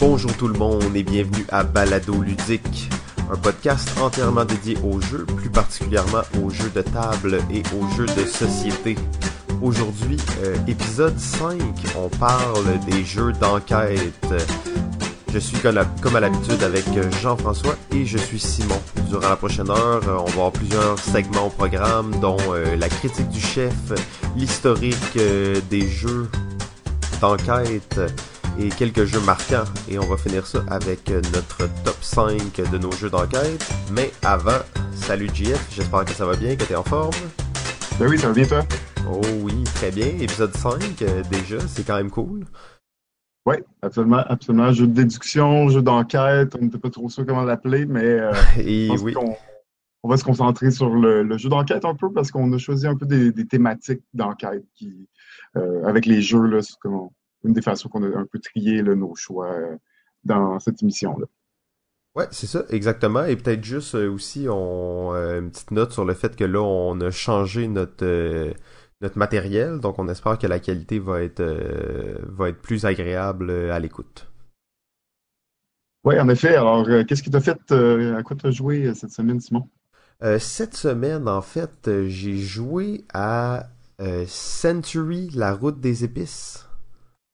Bonjour tout le monde et bienvenue à Balado Ludique, un podcast entièrement dédié aux jeux, plus particulièrement aux jeux de table et aux jeux de société. Aujourd'hui, euh, épisode 5, on parle des jeux d'enquête. Je suis comme à, l'habitude avec Jean-François et je suis Simon. Durant la prochaine heure, euh, on va avoir plusieurs segments au programme, dont euh, la critique du chef, l'historique euh, des jeux d'enquête et quelques jeux marquants. Et on va finir ça avec euh, notre top 5 de nos jeux d'enquête. Mais avant, salut JF, j'espère que ça va bien, que tu es en forme. Ben oui, ça va bien toi? Oh oui, très bien. Épisode 5 euh, déjà, c'est quand même cool. Oui, absolument, absolument. Jeu de déduction, jeu d'enquête, on n'était pas trop sûr comment l'appeler, mais euh, Et je pense oui, qu'on on va se concentrer sur le, le jeu d'enquête un peu parce qu'on a choisi un peu des, des thématiques d'enquête qui, euh, avec les jeux, là, c'est comme une des façons qu'on a un peu trié là, nos choix euh, dans cette émission-là. ouais, c'est ça, exactement. Et peut-être juste euh, aussi on, euh, une petite note sur le fait que là, on a changé notre, euh, notre matériel. Donc, on espère que la qualité va être, va être plus agréable à l'écoute. Oui, en effet. Alors, qu'est-ce qui t'a fait, à quoi t'as joué cette semaine, Simon? Cette semaine, en fait, j'ai joué à Century, la route des épices.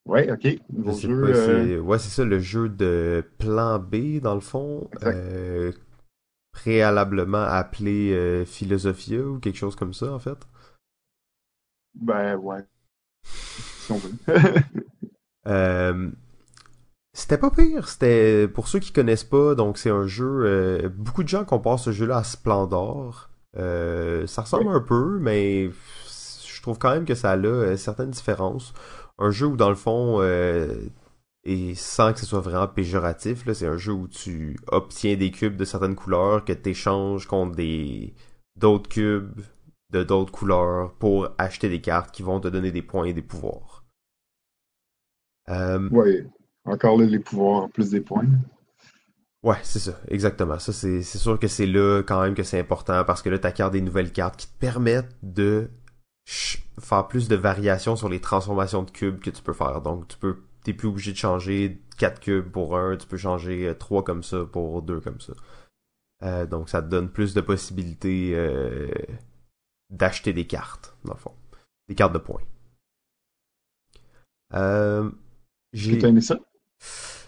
Oui, ok. Pas, euh, c'est ouais, c'est ça, le jeu de plan B, dans le fond, euh, préalablement appelé euh, Philosophia ou quelque chose comme ça, en fait. ben ouais, si on veut. C'était pas pire, c'était pour ceux qui connaissent pas, donc c'est un jeu, beaucoup de gens comparent ce jeu-là à Splendor. Ça ressemble Oui. un peu, mais je trouve quand même que ça a certaines différences. Un jeu où dans le fond, euh, et sans que ce soit vraiment péjoratif, là, c'est un jeu où tu obtiens des cubes de certaines couleurs que tu échanges contre des d'autres cubes de d'autres couleurs pour acheter des cartes qui vont te donner des points et des pouvoirs. Euh, Oui, encore là, les pouvoirs, plus des points. Ouais, c'est ça, exactement. Ça, c'est sûr que c'est là quand même que c'est important parce que là, t'acquiers des nouvelles cartes qui te permettent de faire plus de variations sur les transformations de cubes que tu peux faire. Donc, tu peux, t'es plus obligé de changer 4 cubes pour un, tu peux changer 3 comme ça pour 2 comme ça. Euh, donc, ça te donne plus de possibilités euh, d'acheter des cartes, dans le fond. Des cartes de points. Euh, j'ai... aimé ça?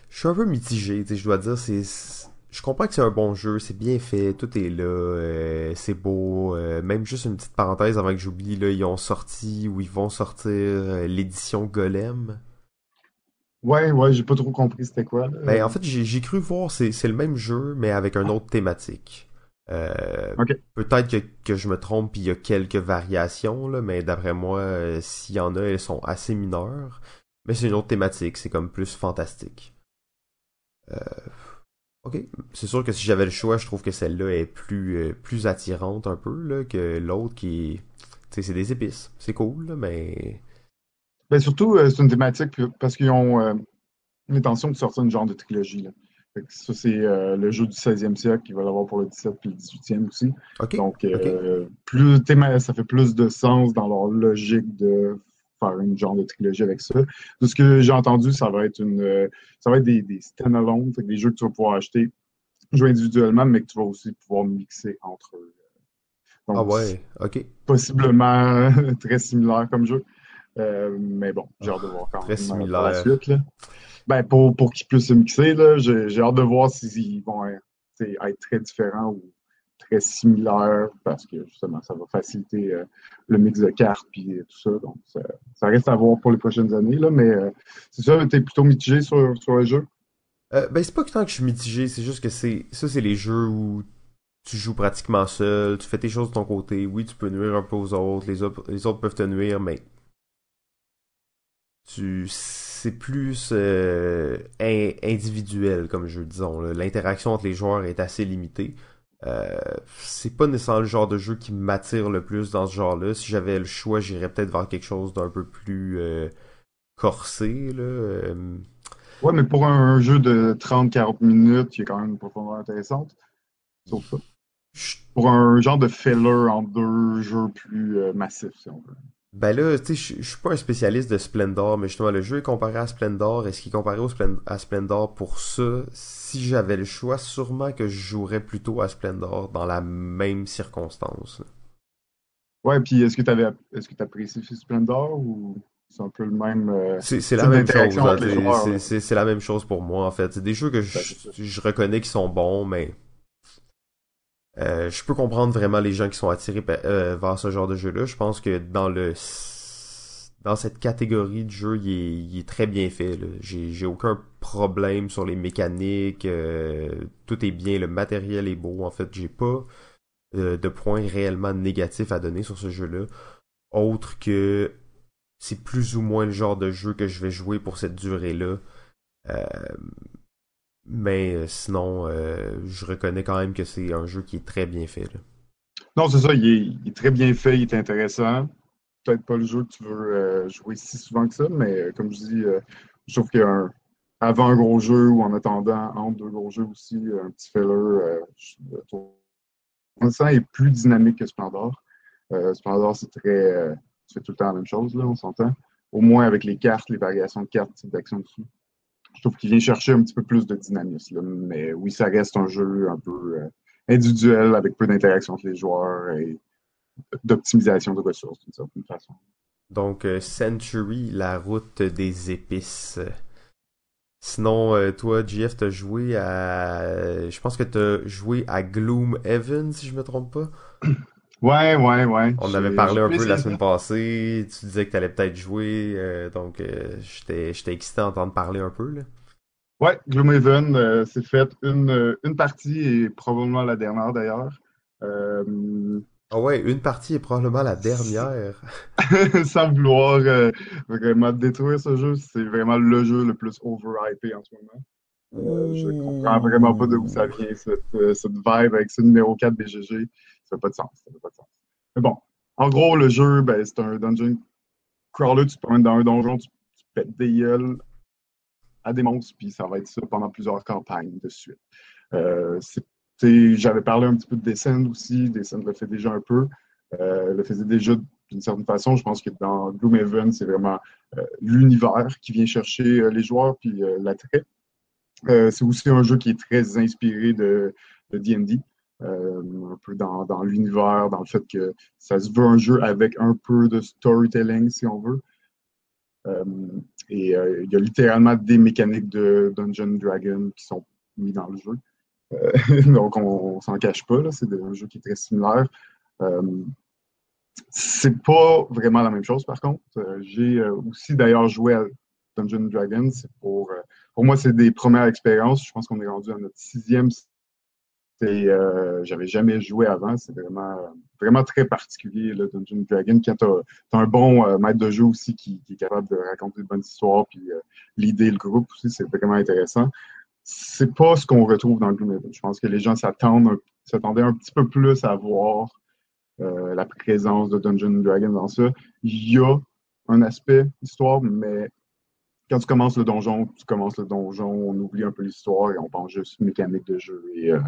Je suis un peu mitigé, tu sais, je dois dire, c'est- je comprends que c'est un bon jeu, c'est bien fait, tout est là, euh, c'est beau, euh, même juste une petite parenthèse avant que j'oublie, là, ils ont sorti, ou ils vont sortir euh, l'édition Golem. Ouais, ouais, j'ai pas trop compris c'était quoi. Ben, en fait, j'ai, cru voir, c'est, c'est le même jeu, mais avec un autre thématique. Peut-être que, que je me trompe, puis il y a quelques variations, là, mais d'après moi, s'il y en a, elles sont assez mineures. Mais c'est une autre thématique, c'est comme plus fantastique. Euh, ok, c'est sûr que si j'avais le choix, je trouve que celle-là est plus, euh, plus attirante un peu là, que l'autre qui. Tu sais, c'est des épices, c'est cool, là, mais... Ben, surtout, euh, c'est une thématique parce qu'ils ont euh, l'intention de sortir une genre de trilogie, là. Ça, c'est euh, le jeu du 16e siècle qui va l'avoir pour le 17 puis le 18e aussi. Donc, euh, plus ça fait plus de sens dans leur logique de faire une genre de trilogie avec ça. De ce que j'ai entendu, ça va être une, euh, ça va être des, des stand-alone, des jeux que tu vas pouvoir acheter, jouer individuellement, mais que tu vas aussi pouvoir mixer entre eux. Donc, ah ouais, ok, possiblement très similaire comme jeu. Euh, mais bon, j'ai hâte de voir quand même euh, pour similaire. la suite. Là. Ben, pour, pour qu'ils puissent se mixer, j'ai, hâte de voir s'ils vont être, être très différents ou très similaires parce que justement, ça va faciliter euh, le mix de cartes puis tout ça. Donc, ça, reste à voir pour les prochaines années. Là, mais euh, c'est ça, t'es plutôt mitigé sur, sur le jeu? Euh, ben, c'est pas que tant que je suis mitigé, c'est juste que c'est ça, c'est les jeux où tu joues pratiquement seul, tu fais tes choses de ton côté. Oui, tu peux nuire un peu aux autres, les autres, les autres peuvent te nuire, mais tu, c'est plus euh, in- individuel comme jeu, disons. L'interaction entre les joueurs est assez limitée. Euh, c'est pas nécessairement le genre de jeu qui m'attire le plus dans ce genre-là. Si j'avais le choix, j'irais peut-être vers quelque chose d'un peu plus euh, corsé, là. Euh, Ouais, mais pour un jeu de 30-40 minutes, y a quand même une profondeur intéressante. Sauf ça. Pour un genre de filler en deux jeux plus massifs, si on veut. Ben là, tu sais, je suis pas un spécialiste de Splendor, mais justement, le jeu est comparé à Splendor. Est-ce qu'il est comparé au à Splendor pour ça? Si j'avais le choix, sûrement que je jouerais plutôt à Splendor dans la même circonstance. Ouais, puis est-ce que tu est-ce que tu apprécies Splendor ou c'est un peu le même euh, C'est la même chose. C'est la même chose pour moi en fait. C'est des jeux que je, ben, je reconnais qui sont bons, mais euh, je peux comprendre vraiment les gens qui sont attirés euh, vers ce genre de jeu-là. Je pense que dans le dans cette catégorie de jeu, il est, très bien fait. J'ai aucun problème sur les mécaniques. Euh, tout est bien, le matériel est beau. En fait, j'ai pas de points réellement négatifs à donner sur ce jeu-là. Autre que c'est plus ou moins le genre de jeu que je vais jouer pour cette durée-là. Mais euh, sinon, euh, je reconnais quand même que c'est un jeu qui est très bien fait. Non, c'est ça, il est, très bien fait, il est intéressant. Peut-être pas le jeu que tu veux euh, jouer si souvent que ça, mais comme je dis, je trouve qu'avant un gros jeu ou en attendant entre deux gros jeux aussi, un petit filler, on sent est plus dynamique que Splendor. Splendor, c'est très. tu fais tout le temps la même chose, là, on s'entend. Au moins avec les cartes, les variations de cartes, type d'action dessus je trouve qu'il vient chercher un petit peu plus de dynamisme. Mais oui, ça reste un jeu un peu euh, individuel avec peu d'interaction entre les joueurs et d'optimisation de ressources d'une certaine façon. Donc, euh, Century, la route des épices. Sinon, euh, toi, JF, t'as joué à. Je pense que t'as joué à Gloom Heaven, si je me trompe pas. Ouais, ouais, ouais. On avait parlé un peu la semaine passée. Tu disais que tu allais peut-être jouer. Euh, donc, euh, j'étais excité d'entendre parler un peu. Là. Ouais, Gloomhaven, euh, c'est fait une, une partie et probablement la dernière d'ailleurs. Ah ouais, une partie est probablement la dernière. Sans vouloir vraiment détruire ce jeu, c'est vraiment le jeu le plus overhypé en ce moment. je comprends vraiment pas d'où ça vient, cette, cette vibe avec ce numéro 4 BGG. Ça fait pas de sens. Ça fait pas de sens. Mais bon, en gros, le jeu, ben, c'est un dungeon crawler. Tu te promènes dans un donjon, tu, pètes des gueules à des monstres, puis ça va être ça pendant plusieurs campagnes de suite. Euh, J'avais parlé un petit peu de Descend aussi. Descend le fait déjà un peu. Euh, le faisait déjà d'une certaine façon. Je pense que dans Gloomhaven, c'est vraiment euh, l'univers qui vient chercher les joueurs, puis l'attrait. c'est aussi un jeu qui est très inspiré de D&D. Euh, un peu dans, l'univers, dans le fait que ça se veut un jeu avec un peu de storytelling, si on veut. Euh, et euh, il y a littéralement des mécaniques de Dungeon Dragon qui sont mis dans le jeu. donc, on, ne s'en cache pas, c'est un jeu qui est très similaire. c'est pas vraiment la même chose, par contre. J'ai aussi d'ailleurs joué à Dungeon Dragon. Pour, pour moi, c'est des premières expériences. Je pense qu'on est rendu à notre sixième euh, j'avais jamais joué avant. C'est vraiment, vraiment très particulier, le Dungeon Dragon. Quand tu as, un bon euh, maître de jeu aussi qui, est capable de raconter de bonnes histoires puis euh, l'idée, le groupe aussi, c'est vraiment intéressant. C'est pas ce qu'on retrouve dans Gloomhaven. Je pense que les gens s'attendaient un petit peu plus à voir la présence de Dungeon Dragon dans ça. Il y a un aspect histoire, mais quand tu commences le donjon, tu commences le donjon, on oublie un peu l'histoire et on pense juste mécanique de jeu et euh,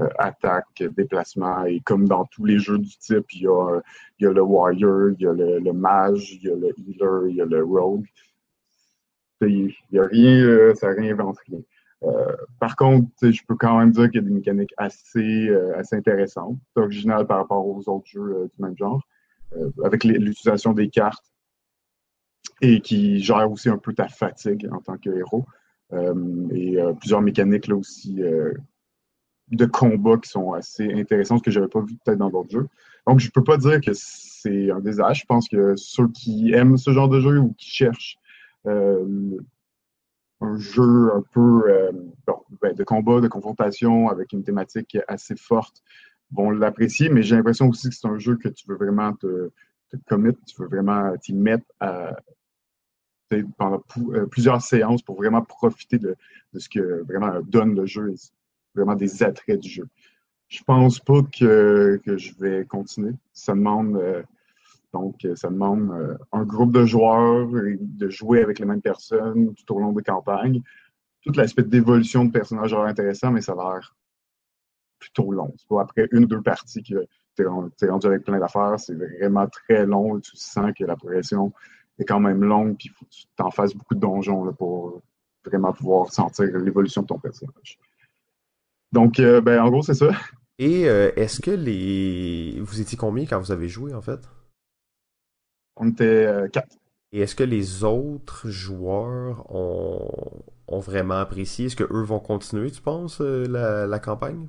euh, attaque, déplacement. Et comme dans tous les jeux du type, il y a, il y a le warrior, il y a le, mage, il y a le healer, il y a le rogue. Il n'y a rien, euh, ça réinvente rien. par contre, je peux quand même dire qu'il y a des mécaniques assez, assez intéressantes, originales par rapport aux autres jeux du même genre, avec l'utilisation des cartes et qui gère aussi un peu ta fatigue en tant que héros. Euh, et euh, plusieurs mécaniques là aussi euh, de combat qui sont assez intéressantes que je n'avais pas vu peut-être dans d'autres jeux. Donc je ne peux pas dire que c'est un désastre. Je pense que ceux qui aiment ce genre de jeu ou qui cherchent un jeu un peu ben, de combat, de confrontation avec une thématique assez forte vont l'apprécier, mais j'ai l'impression aussi que c'est un jeu que tu veux vraiment te, te commit, tu veux vraiment t'y mettre à, pendant euh, plusieurs séances pour vraiment profiter de, ce que vraiment donne le jeu, vraiment des attraits du jeu. Je pense pas que, je vais continuer. Ça demande euh, donc ça demande euh, un groupe de joueurs de jouer avec les mêmes personnes tout au long des campagnes. Tout l'aspect d'évolution de personnages est intéressant, mais ça a l'air plutôt long. C'est pas après une ou deux parties que t'es rendu avec plein d'affaires, c'est vraiment très long. Tu sens que la progression est quand même longue, puis il faut que tu t'en fasses beaucoup de donjons là, pour vraiment pouvoir sentir l'évolution de ton personnage. Donc, euh, ben, en gros, c'est ça. Et euh, est-ce que les. Vous étiez combien quand vous avez joué, en fait? On était euh, quatre. Et est-ce que les autres joueurs ont, ont vraiment apprécié? Est-ce qu'eux vont continuer, tu penses, la, la campagne?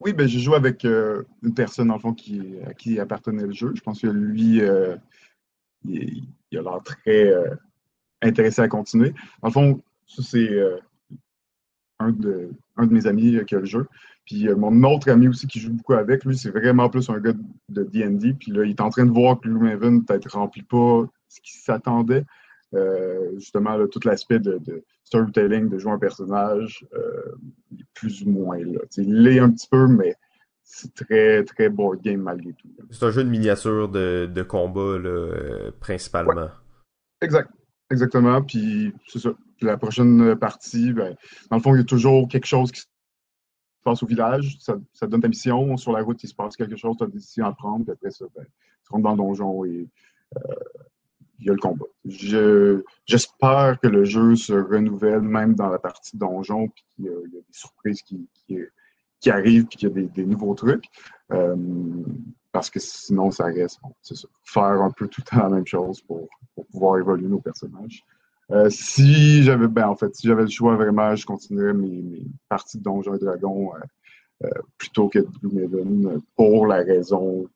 Oui, ben, j'ai joué avec une personne, en fond, qui, à qui appartenait le jeu. Je pense que lui, il, il, a l'air très intéressé à continuer. Dans le fond, ça, c'est un de, un de mes amis qui a le jeu. Puis euh, mon autre ami aussi qui joue beaucoup avec, lui, c'est vraiment plus un gars de D&D. Puis là, il est en train de voir que Gloomhaven peut-être remplit pas ce qui s'attendait. Euh, justement, tout l'aspect de, storytelling, de jouer un personnage, euh, il est plus ou moins là. il l'est un petit peu, mais très, très board game malgré tout. C'est un jeu de miniature de, combat, là, principalement. Exact. Exactement. Puis c'est ça la prochaine partie, ben, dans le fond, il y a toujours quelque chose qui se passe au village. Ça, ça donne ta mission. Sur la route, il se passe quelque chose, tu as des décisions à prendre. Puis après ça, ben, tu rentres dans le donjon et euh, il y a le combat. J'espère que le jeu se renouvelle même dans la partie donjon, puis qu'il y, a des surprises qui, qui, arrivent, puis qu'il y a des, nouveaux trucs. Euh, parce que sinon, ça reste, c'est ça, faire un peu tout le temps la même chose pour, pouvoir évoluer nos personnages. Euh, si j'avais, ben en fait, si j'avais le choix vraiment, je continuerais mes, parties de Donjons et Dragons euh, plutôt que de Gloomhaven pour la raison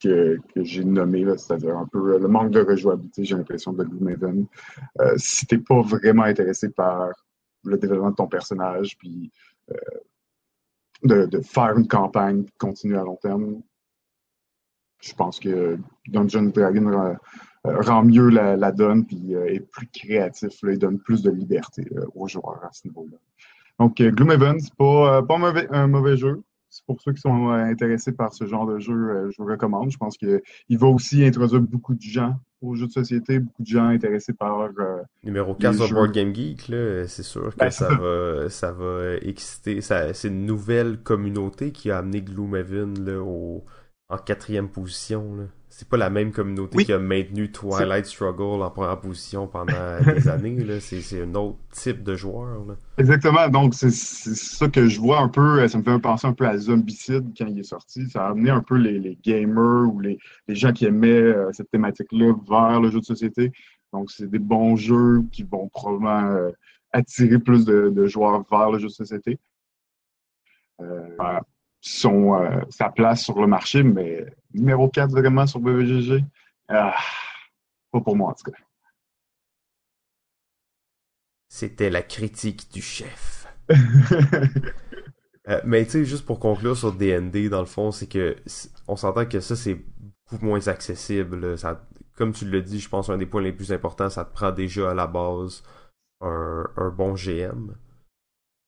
que, que j'ai nommée, c'est-à-dire un peu le manque de rejouabilité, j'ai l'impression, de Gloomhaven. Si t'es pas vraiment intéressé par le développement de ton personnage, puis de, de, faire une campagne, continuer à long terme, je pense que Dungeon Dragon euh, rend mieux la, donne puis euh, est plus créatif. Là, donne plus de liberté euh, aux joueurs à ce niveau-là. Donc, Gloomhaven, c'est pas, pas mauvais, un mauvais jeu. Pour ceux qui sont intéressés par ce genre de jeu, je vous recommande. Je pense qu'il va aussi introduire beaucoup de gens aux jeux de société, beaucoup de gens intéressés par. Numéro 4 sur Board Game Geek, c'est sûr que ben, ça, va, ça va exciter. C'est une nouvelle communauté qui a amené Gloomhaven là, au, en quatrième position. Là c'est pas la même communauté qui a maintenu Twilight Struggle en première position pendant des années. C'est un autre type de joueur. Là. Exactement. Donc, c'est ça que je vois un peu. Ça me fait penser un peu à Zombicide quand il est sorti. Ça a amené un peu les, gamers ou les, gens qui aimaient euh, cette thématique-là vers le jeu de société. Donc, c'est des bons jeux qui vont probablement euh, attirer plus de, joueurs vers le jeu de société. Euh, son, euh, sa place sur le marché, mais numéro 4 vraiment sur BVGG, ah, pas pour moi en tout cas. C'était la critique du chef. Euh, mais tu sais, juste pour conclure sur DND, dans le fond, c'est que on s'entend que ça, c'est beaucoup moins accessible. Ça, comme tu l'as dit, je pense un des points les plus importants, ça te prend déjà à la base un, un bon GM.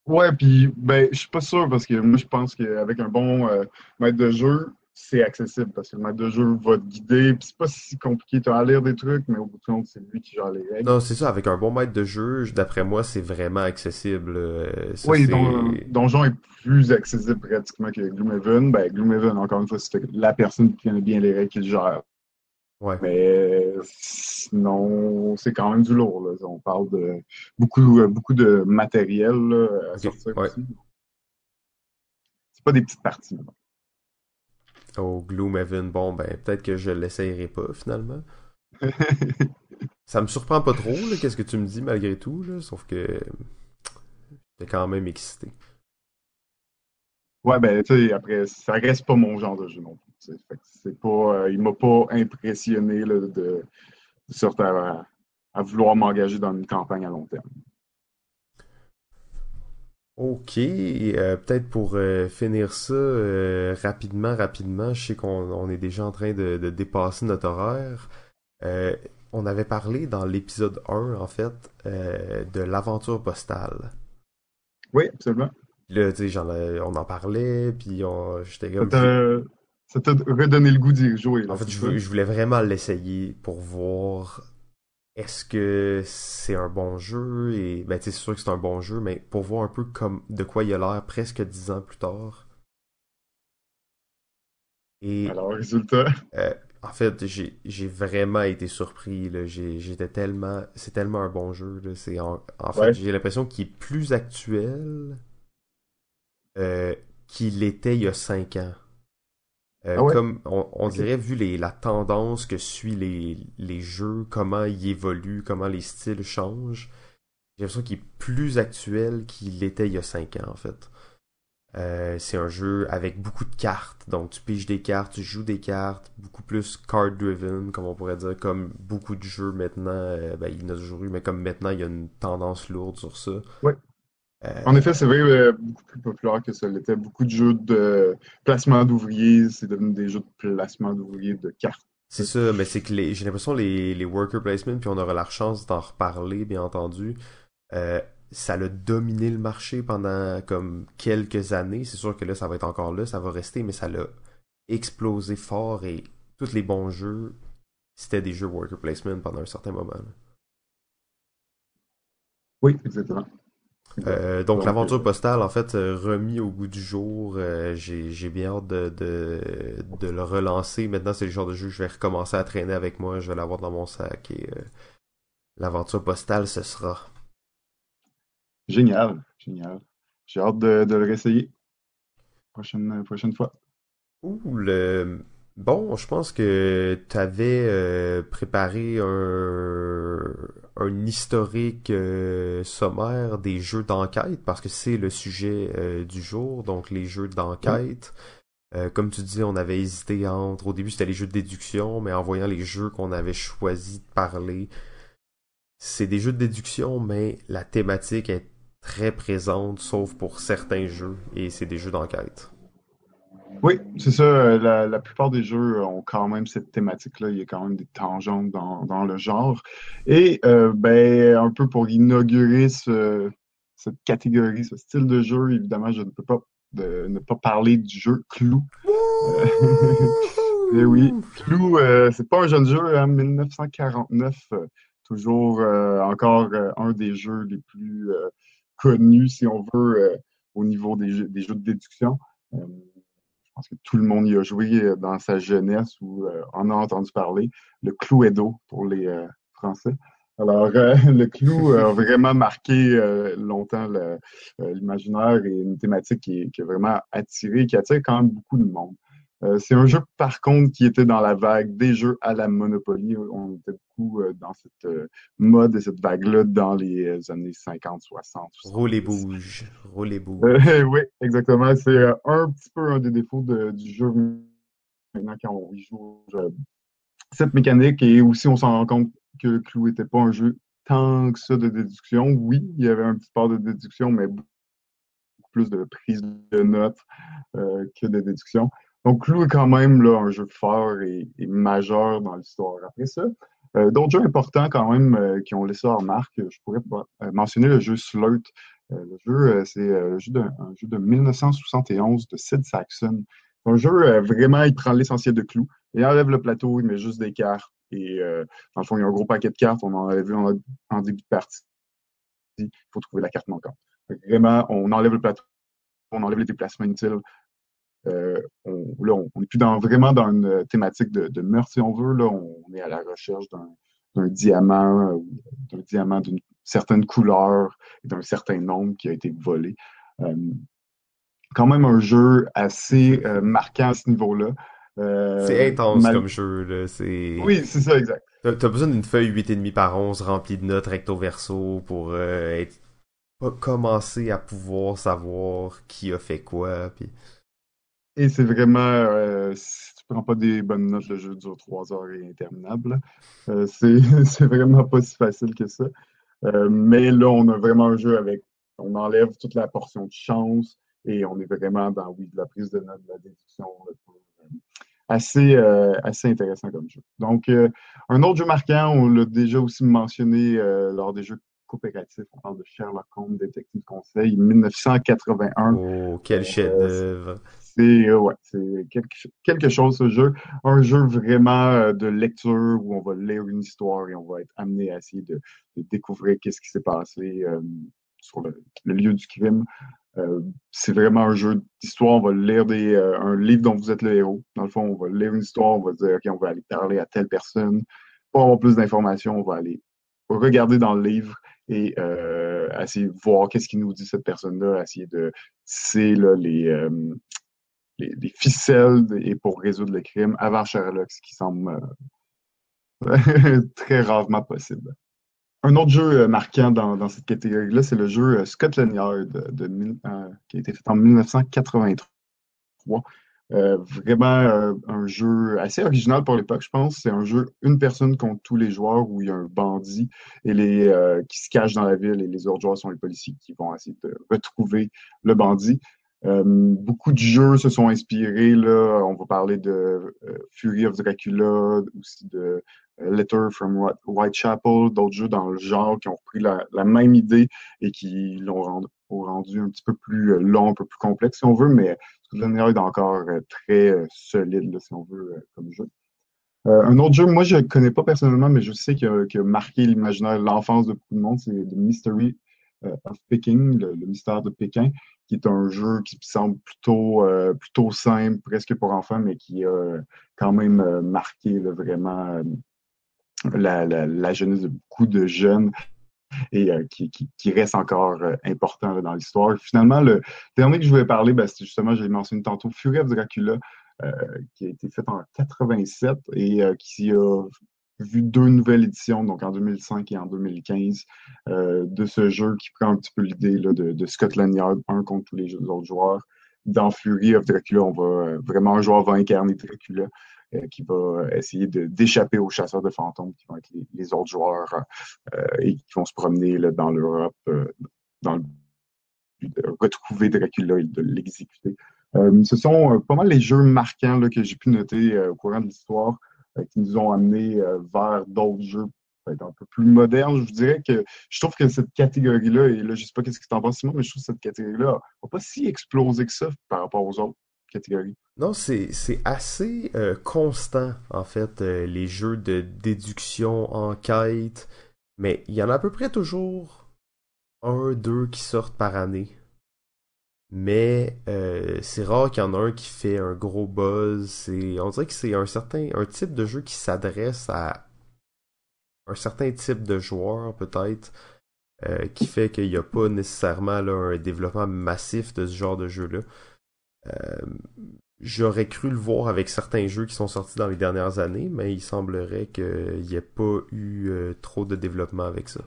Ouais, puis ben, je suis pas sûr parce que moi je pense qu'avec un bon euh, maître de jeu, c'est accessible parce que le maître de jeu va te guider, puis c'est pas si compliqué. Tu as à lire des trucs, mais au bout de compte, c'est lui qui gère les règles. Non, c'est ça, avec un bon maître de jeu, d'après moi, c'est vraiment accessible. Euh, oui, don, Donjon est plus accessible pratiquement que Gloomhaven. Ben, Gloomhaven, encore une fois, c'est la personne qui connaît bien les règles qui le gère. Mais sinon, c'est quand même du lourd. Là. On parle de beaucoup, beaucoup de matériel à sortir aussi. C'est pas des petites parties. Oh, Gloomhaven, bon, ben, peut-être que je l'essayerai pas finalement. ça me surprend pas trop, qu'est-ce que tu me dis malgré tout, là, sauf que t'es quand même excité. Ouais, ben, tu sais, après, ça reste pas mon genre de jeu non plus c'est pas, euh, il m'a pas impressionné de, de, sorte à, vouloir m'engager dans une campagne à long terme. Ok, euh, peut-être pour euh, finir ça rapidement, rapidement, je sais qu'on est déjà en train de, dépasser notre horaire. on avait parlé dans l'épisode 1, en fait, de l'aventure postale. Oui, absolument. Là, tu sais, on en parlait, puis j'étais comme... Ça t'a redonné le goût d'y jouer. en fait, je, voulais vraiment l'essayer pour voir est-ce que c'est un bon jeu et ben c'est sûr que c'est un bon jeu mais pour voir un peu comme de quoi il a l'air presque dix ans plus tard Et Alors, résultat? euh, en fait, j'ai vraiment été surpris. J'étais tellement, c'est tellement un bon jeu. là. C'est en, en fait, j'ai l'impression qu'il est plus actuel euh, qu'il était il y a cinq ans. Euh, Ah ouais? comme on, dirait, vu les, la tendance que suit les, les jeux, comment ils évoluent, comment les styles changent, j'ai l'impression qu'il est plus actuel qu'il était il y a 5 ans, en fait. Euh, c'est un jeu avec beaucoup de cartes, donc tu piges des cartes, tu joues des cartes, beaucoup plus card-driven, comme on pourrait dire, comme beaucoup de jeux maintenant, euh, ben, il y en a toujours eu, mais comme maintenant, il y a une tendance lourde sur ça. Ouais. Euh, En effet, c'est vrai, euh, beaucoup plus populaire que ça l'était. Beaucoup de jeux de placement d'ouvriers, c'est devenu des jeux de placement d'ouvriers de cartes. C'est ça, mais c'est que les, j'ai l'impression les, les worker placement, puis on aura la chance d'en reparler, bien entendu. Euh, ça a dominé le marché pendant comme quelques années. C'est sûr que là, ça va être encore là, ça va rester, mais ça l'a explosé fort et tous les bons jeux, c'était des jeux worker placement pendant un certain moment. là. Oui, exactement. Euh, donc l'aventure euh, postale, en fait, euh, remis au goût du jour, euh, j'ai j'ai bien hâte de, de, de le relancer. Maintenant, c'est le genre de jeu que je vais recommencer à traîner avec moi, je vais l'avoir dans mon sac et euh, l'aventure postale, ce sera. Génial, génial. J'ai hâte de, de le réessayer. Prochaine, prochaine fois. Ouh, le... Bon, je pense que tu avais préparé un, un historique euh, sommaire des jeux d'enquête, parce que c'est le sujet euh, du jour, donc les jeux d'enquête. Euh, comme tu dis, on avait hésité entre... Au début, c'était les jeux de déduction, mais en voyant les jeux qu'on avait choisi de parler, c'est des jeux de déduction, mais la thématique est très présente, sauf pour certains jeux, et c'est des jeux d'enquête. Oui, c'est ça. euh, La, la plupart des jeux ont quand même cette thématique-là. Il y a quand même des tangentes dans, dans le genre. Et euh, ben, un peu pour inaugurer ce, cette catégorie, ce style de jeu, évidemment, je ne peux pas de, ne pas parler du jeu Clou. Euh, Eh oui, Clou, euh, c'est pas un jeune jeu, hein, 1949, euh, toujours euh, encore euh, un des jeux les plus euh, connus, si on veut, euh, au niveau des jeux, des jeux de déduction. Pense que tout le monde y a joué euh, dans sa jeunesse ou euh, en a entendu parler. Le Cluedo pour les euh, Français. Alors, euh, le clou a vraiment marqué euh, longtemps euh, l'imaginaire et une thématique qui, est- qui a vraiment attiré, qui attire quand même beaucoup de monde. Euh, c'est un jeu, par contre, qui était dans la vague des jeux à la Monopoly. On était beaucoup euh, dans cette euh, mode et cette vague-là dans les années 50, 60. Roule et 70. bouge. Roule et bouge. Oui, exactement. C'est un petit peu un des défauts de- du jeu maintenant quand on y joue. cette mécanique et aussi on s'en rend compte que le clou n'était pas un jeu tant que ça de déduction. Oui, il y avait un petit part de déduction, mais beaucoup plus de prise de notes que de déduction. Donc, Clou est quand même là, un jeu fort et, majeur dans l'histoire. Après ça, euh, d'autres jeux importants quand même euh, qui ont laissé leur marque, je pourrais euh, mentionner le jeu Slurt. Euh, le jeu, c'est de- un jeu de 1971 de Sid Saxon. Un jeu, vraiment, il prend l'essentiel de Clou. Il enlève le plateau, il met juste des cartes. Et dans le fond, il y a un gros paquet de cartes. On en avait vu en, en début de partie. Il faut trouver la carte manquante. Vraiment, on enlève le plateau, on enlève les déplacements inutiles. Euh, on, là, on n'est plus dans, vraiment dans une thématique de, de meurtre, si on veut. Là, on est à la recherche d'un diamant, euh, d'un diamant d'une certaine couleur et d'un certain nombre qui a été volé. Euh, quand même un jeu assez euh, marquant à ce niveau-là. C'est intense mal- comme jeu, là. Oui, c'est ça, exact. T'as, besoin d'une feuille 8,5 par 11 remplie de notes recto verso pour être... commencer à pouvoir savoir qui a fait quoi. Puis... Et c'est vraiment, euh, si tu prends pas des bonnes notes, le jeu dure trois heures et interminable. Euh, c'est vraiment pas si facile que ça. Euh, mais là, on a vraiment un jeu avec, on enlève toute la portion de chance et on est vraiment dans, oui, de la prise de notes, de la déduction. assez, assez intéressant comme jeu. Donc, un autre jeu marquant, on l'a déjà aussi mentionné lors des jeux coopératifs. On parle de Sherlock Holmes, Détective Conseil, 1981. Oh, quel chef-d'œuvre. C'est euh, c'est quelque, quelque chose ce jeu. Un jeu vraiment euh, de lecture où on va lire une histoire et on va être amené à essayer de, découvrir qu'est-ce qui s'est passé euh, sur le, lieu du crime. c'est vraiment un jeu d'histoire. On va lire des, un livre dont vous êtes le héros. Dans le fond, on va lire une histoire, on va dire, OK, on va aller parler à telle personne. Pour avoir plus d'informations, on va aller regarder dans le livre et essayer de voir qu'est-ce qu'il nous dit cette personne-là, essayer de tisser les, les, ficelles et pour résoudre le crime avant Sherlock, ce qui semble très rarement possible. Un autre jeu euh, marquant dans, cette catégorie-là, c'est le jeu euh, Scotland Yard de, euh, qui a été fait en 1983. vraiment un jeu assez original pour l'époque, je pense. C'est un jeu une personne contre tous les joueurs où il y a un bandit et qui se cache dans la ville et les autres joueurs sont les policiers qui vont essayer de retrouver le bandit. Beaucoup de jeux se sont inspirés. Là. On va parler de Fury of Dracula, aussi de Letter from Whitechapel, d'autres jeux dans le genre qui ont repris la, même idée et qui l'ont rendu, un petit peu plus euh, long, un peu plus complexe si on veut, mais Scotland est encore euh, très euh, solide si on veut comme jeu. un autre jeu, moi je ne connais pas personnellement, mais je sais qu'il a, marqué l'imaginaire, l'enfance de beaucoup de monde, c'est The Mystery of Peking, le, mystère de Pékin, qui est un jeu qui semble plutôt, plutôt simple, presque pour enfants, mais qui a quand même marqué vraiment la, jeunesse de beaucoup de jeunes et euh, qui, reste encore euh, important dans l'histoire. Finalement, le dernier que je voulais parler, ben, c'était justement, j'ai mentionné tantôt, Fury Dracula, euh, qui a été fait en 87 et qui a vu deux nouvelles éditions, donc en 2005 et en 2015, de ce jeu qui prend un petit peu l'idée de, de, Scotland Yard, un contre tous les autres joueurs. Dans Fury of Dracula, on va vraiment un joueur va incarner Dracula euh, qui va essayer d'échapper aux chasseurs de fantômes qui vont être les, autres joueurs euh, et qui vont se promener dans l'Europe euh, dans le but de retrouver Dracula et de l'exécuter. ce sont pas mal les jeux marquants que j'ai pu noter au courant de l'histoire qui nous ont amenés vers d'autres jeux un peu plus modernes. Je dirais que je trouve que cette catégorie-là, et là, je sais pas qu'est-ce que tu en penses, Simon, mais je trouve que cette catégorie-là n'a pas si explosé que ça par rapport aux autres catégories. Non, c'est assez euh, constant, en fait, euh, les jeux de déduction, enquête. Mais il y en a à peu près toujours un, deux qui sortent par année. Mais euh, c'est rare qu'il y en a un qui fait un gros buzz. On dirait que c'est un certain un type de jeu qui s'adresse à un certain type de joueur, peut-être. qui fait qu'il n'y a pas nécessairement un développement massif de ce genre de jeu-là. J'aurais cru le voir avec certains jeux qui sont sortis dans les dernières années, mais il semblerait qu'il n'y ait pas eu euh, trop de développement avec ça.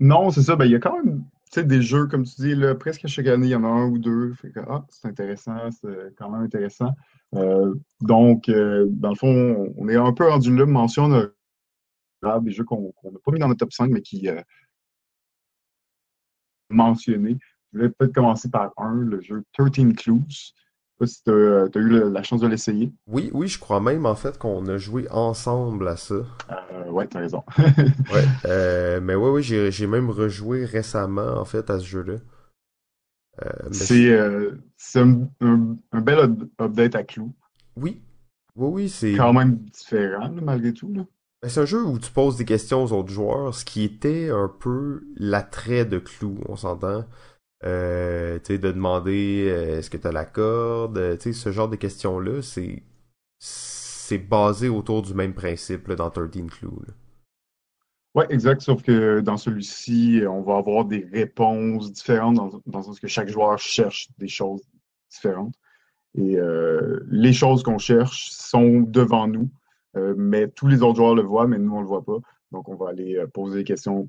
Non, c'est ça. Ben, il y a quand même des jeux, comme tu dis, là, presque chaque année, il y en a un ou deux. ah, c'est intéressant, c'est quand même intéressant. Euh, donc, euh, dans le fond, on est un peu rendu là, mention des jeux qu'on n'a pas mis dans le top 5, mais qui mentionnés. Je vais peut-être commencer par un, le jeu 13 Clues. Je sais pas si tu as, eu la, chance de l'essayer. Oui, oui, je crois même en fait qu'on a joué ensemble à ça. Euh, ouais, t'as raison. ouais, euh, mais oui, oui, j'ai même rejoué récemment en fait à ce jeu-là. Euh, c'est euh, un, un, bel update à clou. Oui, oui, oui, c'est. Quand même différent malgré tout. Là. C'est un jeu où tu poses des questions aux autres joueurs, ce qui était un peu l'attrait de Clou, on s'entend. Euh, de demander euh, est-ce que tu as la corde, euh, ce genre de questions-là, c'est c'est basé autour du même principe dans 13 Clue. Oui, exact, sauf que dans celui-ci, on va avoir des réponses différentes dans, dans le sens que chaque joueur cherche des choses différentes. Et les choses qu'on cherche sont devant nous, mais tous les autres joueurs le voient, mais nous, on ne le voit pas. Donc, on va aller poser des questions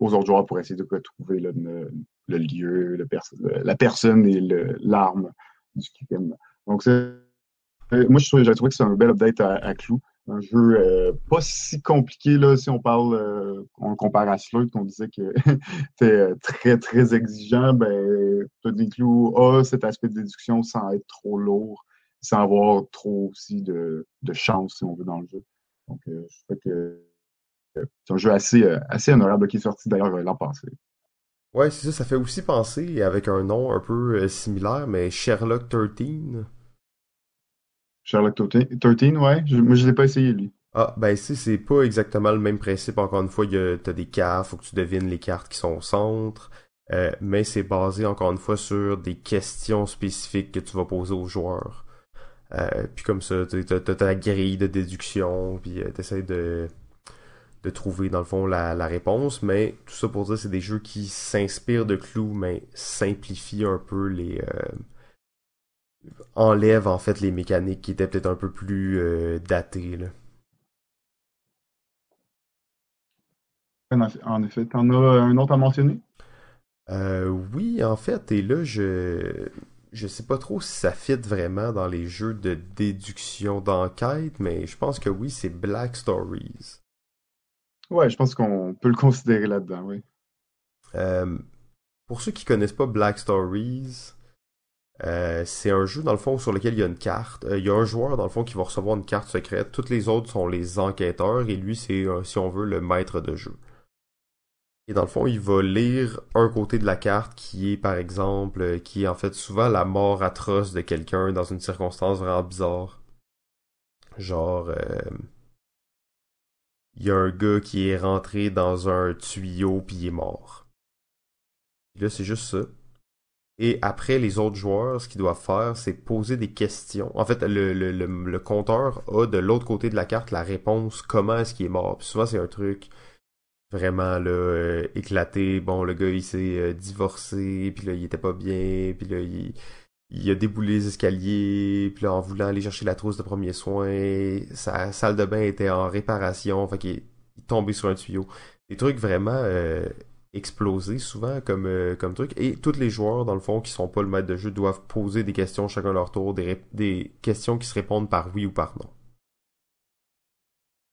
aux autres joueurs pour essayer de retrouver le, le lieu, le la personne et l'arme du crime. Donc, euh, moi, j'ai trouvé que c'est un bel update à, Clou. Un jeu euh, pas si compliqué, là, si on parle, euh, on compare à Slurt, qu'on disait que c'était très, très exigeant. Ben, Clou a cet aspect de déduction sans être trop lourd, sans avoir trop aussi de, de chance, si on veut, dans le jeu. Donc, je trouve que c'est un jeu assez, assez honorable qui est sorti d'ailleurs l'an passé. Ouais, c'est ça, ça fait aussi penser, avec un nom un peu euh, similaire, mais Sherlock 13. Sherlock 13, ouais. moi, je l'ai pas essayé, lui. Ah, ben si, c'est pas exactement le même principe. Encore une fois, t'as des cartes, faut que tu devines les cartes qui sont au centre. Euh, mais c'est basé encore une fois sur des questions spécifiques que tu vas poser aux joueurs. Euh, puis comme ça, tu as, ta grille de déduction, puis tu essaies de, de trouver dans le fond la, la réponse. Mais tout ça pour dire, c'est des jeux qui s'inspirent de Clou, mais simplifient un peu les... enlèvent en fait les mécaniques qui étaient peut-être un peu plus datées. Là. En effet, t'en as un autre à mentionner? Euh, oui, en fait, et là, je je sais pas trop si ça fit vraiment dans les jeux de déduction d'enquête, mais je pense que oui, c'est Black Stories. Ouais, je pense qu'on peut le considérer là-dedans, oui. Euh, pour ceux qui connaissent pas Black Stories, euh, c'est un jeu dans le fond sur lequel il y a une carte. il y a un joueur dans le fond qui va recevoir une carte secrète. Toutes les autres sont les enquêteurs et lui c'est si on veut le maître de jeu. Et dans le fond, il va lire un côté de la carte qui est, par exemple, euh, qui est en fait souvent la mort atroce de quelqu'un dans une circonstance vraiment bizarre. Genre, euh, il y a un gars qui est rentré dans un tuyau puis il est mort. Et là, c'est juste ça. Et après, les autres joueurs, ce qu'ils doivent faire, c'est poser des questions. En fait, le, compteur a de l'autre côté de la carte la réponse comment est-ce qu'il est mort. Puis souvent, c'est un truc vraiment là euh, éclaté. Bon, le gars il s'est euh, divorcé, puis là il était pas bien, puis là il, il a déboulé les escaliers, puis en voulant aller chercher la trousse de premiers soins, sa salle de bain était en réparation, fait qu'il est, tombé sur un tuyau. Des trucs vraiment euh, explosés souvent comme comme truc et tous les joueurs dans le fond qui sont pas le maître de jeu doivent poser des questions chacun leur tour, des, des questions qui se répondent par oui ou par non.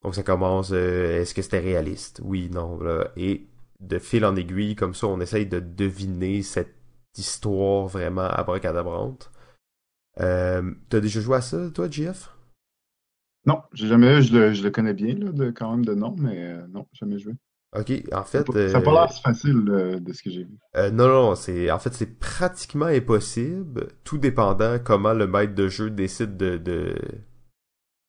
Donc ça commence, euh, est-ce que c'était réaliste? Oui, non. Et de fil en aiguille, comme ça, on essaye de deviner cette histoire vraiment abracadabrante. Euh, T'as déjà joué à ça, toi, Jeff? Non, j'ai jamais je le, je le connais bien, là, de, quand même de nom, mais euh, non, jamais joué. Ok, en fait. Ça n'a pas l'air si facile de ce que j'ai vu. non, non, c'est en fait c'est pratiquement impossible, tout dépendant comment le maître de jeu décide de, de,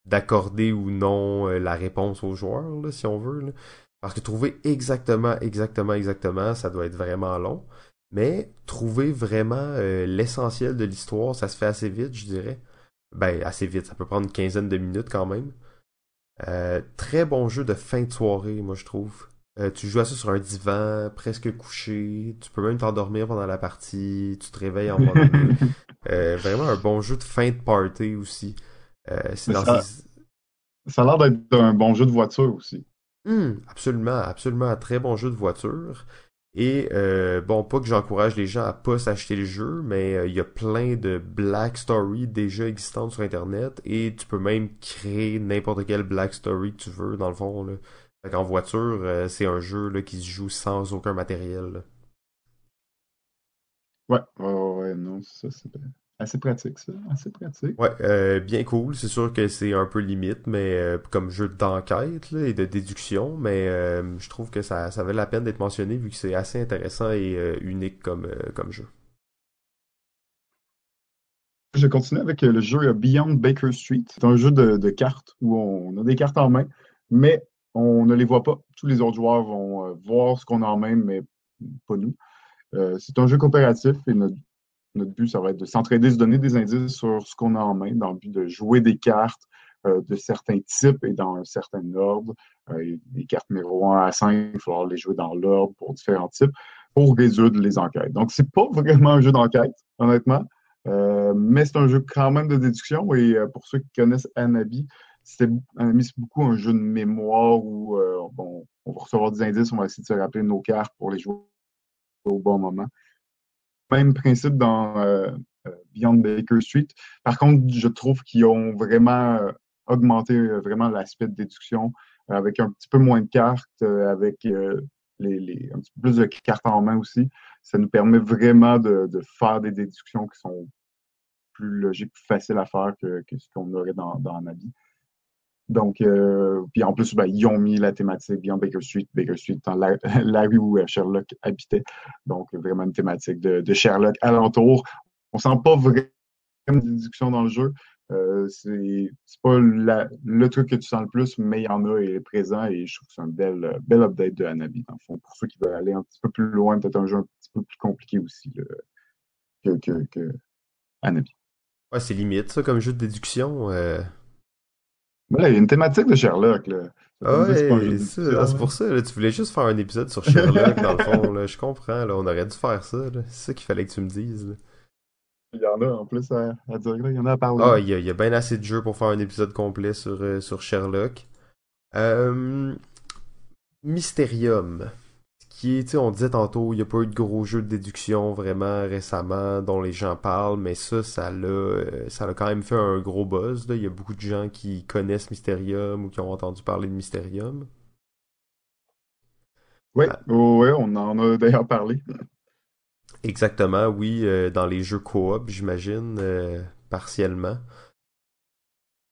d'accorder ou non euh, la réponse aux joueurs, là, si on veut. Parce que trouver exactement, exactement, exactement, ça doit être vraiment long. Mais trouver vraiment euh, l'essentiel de l'histoire, ça se fait assez vite, je dirais. Ben, assez vite, ça peut prendre une quinzaine de minutes quand même. Euh, très bon jeu de fin de soirée, moi je trouve. tu joues à ça sur un divan, presque couché. Tu peux même t'endormir pendant la partie. Tu te réveilles en mode. vraiment un bon jeu de fin de party aussi. Euh, ça, ça, a l'air d'être un bon jeu de voiture aussi. Hmm, absolument, absolument un très bon jeu de voiture. Et euh, bon, pas que j'encourage les gens à pas s'acheter le jeu, mais euh, il y a plein de Black Story déjà existantes sur Internet et tu peux même créer n'importe quelle Black Story que tu veux dans le fond. Là. en voiture, c'est un jeu là, qui se joue sans aucun matériel. Ouais, ouais, ouais, non, ça c'est Assez pratique, ça. Assez pratique. Ouais, euh, bien cool. C'est sûr que c'est un peu limite, mais euh, comme jeu d'enquête et de déduction, mais euh, je trouve que ça, ça valait la peine d'être mentionné vu que c'est assez intéressant et unique comme, comme jeu. Je continue avec le jeu Beyond Baker Street. C'est un jeu de, de, cartes où on a des cartes en main, mais on ne les voit pas. Tous les autres joueurs vont voir ce qu'on a en main, mais pas nous. c'est un jeu coopératif et notre notre but, ça va être de s'entraider, de se donner des indices sur ce qu'on a en main dans le but de jouer des cartes euh, de certains types et dans un certain ordre. Euh, les cartes numéro 1 à 5, il va falloir les jouer dans l'ordre pour différents types pour résoudre les enquêtes. Donc, c'est pas vraiment un jeu d'enquête, honnêtement, euh, mais c'est un jeu quand même de déduction. Et pour ceux qui connaissent Anabi, c'est beaucoup un jeu de mémoire où bon, on va recevoir des indices, on va essayer de se rappeler nos cartes pour les jouer au bon moment même principe dans euh, euh, Beyond Baker Street. Par contre, je trouve qu'ils ont vraiment euh, augmenté vraiment l'aspect de déduction avec un petit peu moins de cartes, avec les, un petit peu plus de cartes en main aussi. Ça nous permet vraiment de, faire des déductions qui sont plus logiques, plus faciles à faire que, ce qu'on aurait dans, dans Navi. Donc, euh, puis en plus, ben, ils ont mis la thématique Beyond Baker Street, Baker Street dans la, rue où euh, Sherlock habitait. Donc, vraiment une thématique de, Sherlock alentour. On sent pas vraiment de déduction dans le jeu, Euh, c'est pas le truc que tu sens le plus, mais il y en a et il est présent et je trouve que c'est un bel, bel update de Hanabi, dans le fond. Pour ceux qui veulent aller un petit peu plus loin, peut-être un jeu un petit peu plus compliqué aussi que, que. Ouais, c'est limite, ça, comme jeu de déduction. Euh... il y a une thématique de Sherlock, là. Ah ouais, c'est pour ça, là, tu voulais juste faire un épisode sur Sherlock, dans le fond, là, je comprends, là, on aurait dû faire ça, c'est ça qu'il fallait que tu me dises. Il y en a en plus à, dire, il y en a à parler. Ah, il y a, il y a bien assez de jeux pour faire un épisode complet sur, euh, sur Sherlock. Euh, Mysterium on disait tantôt, il n'y a pas eu de gros jeux de déduction vraiment récemment dont les gens parlent, mais ça, ça l'a, euh, ça a quand même fait un gros buzz. Il y a beaucoup de gens qui connaissent Mysterium ou qui ont entendu parler de Mysterium. Oui, ah. oh, on en a d'ailleurs parlé. Exactement, oui, euh, dans les jeux coop, j'imagine, euh, partiellement.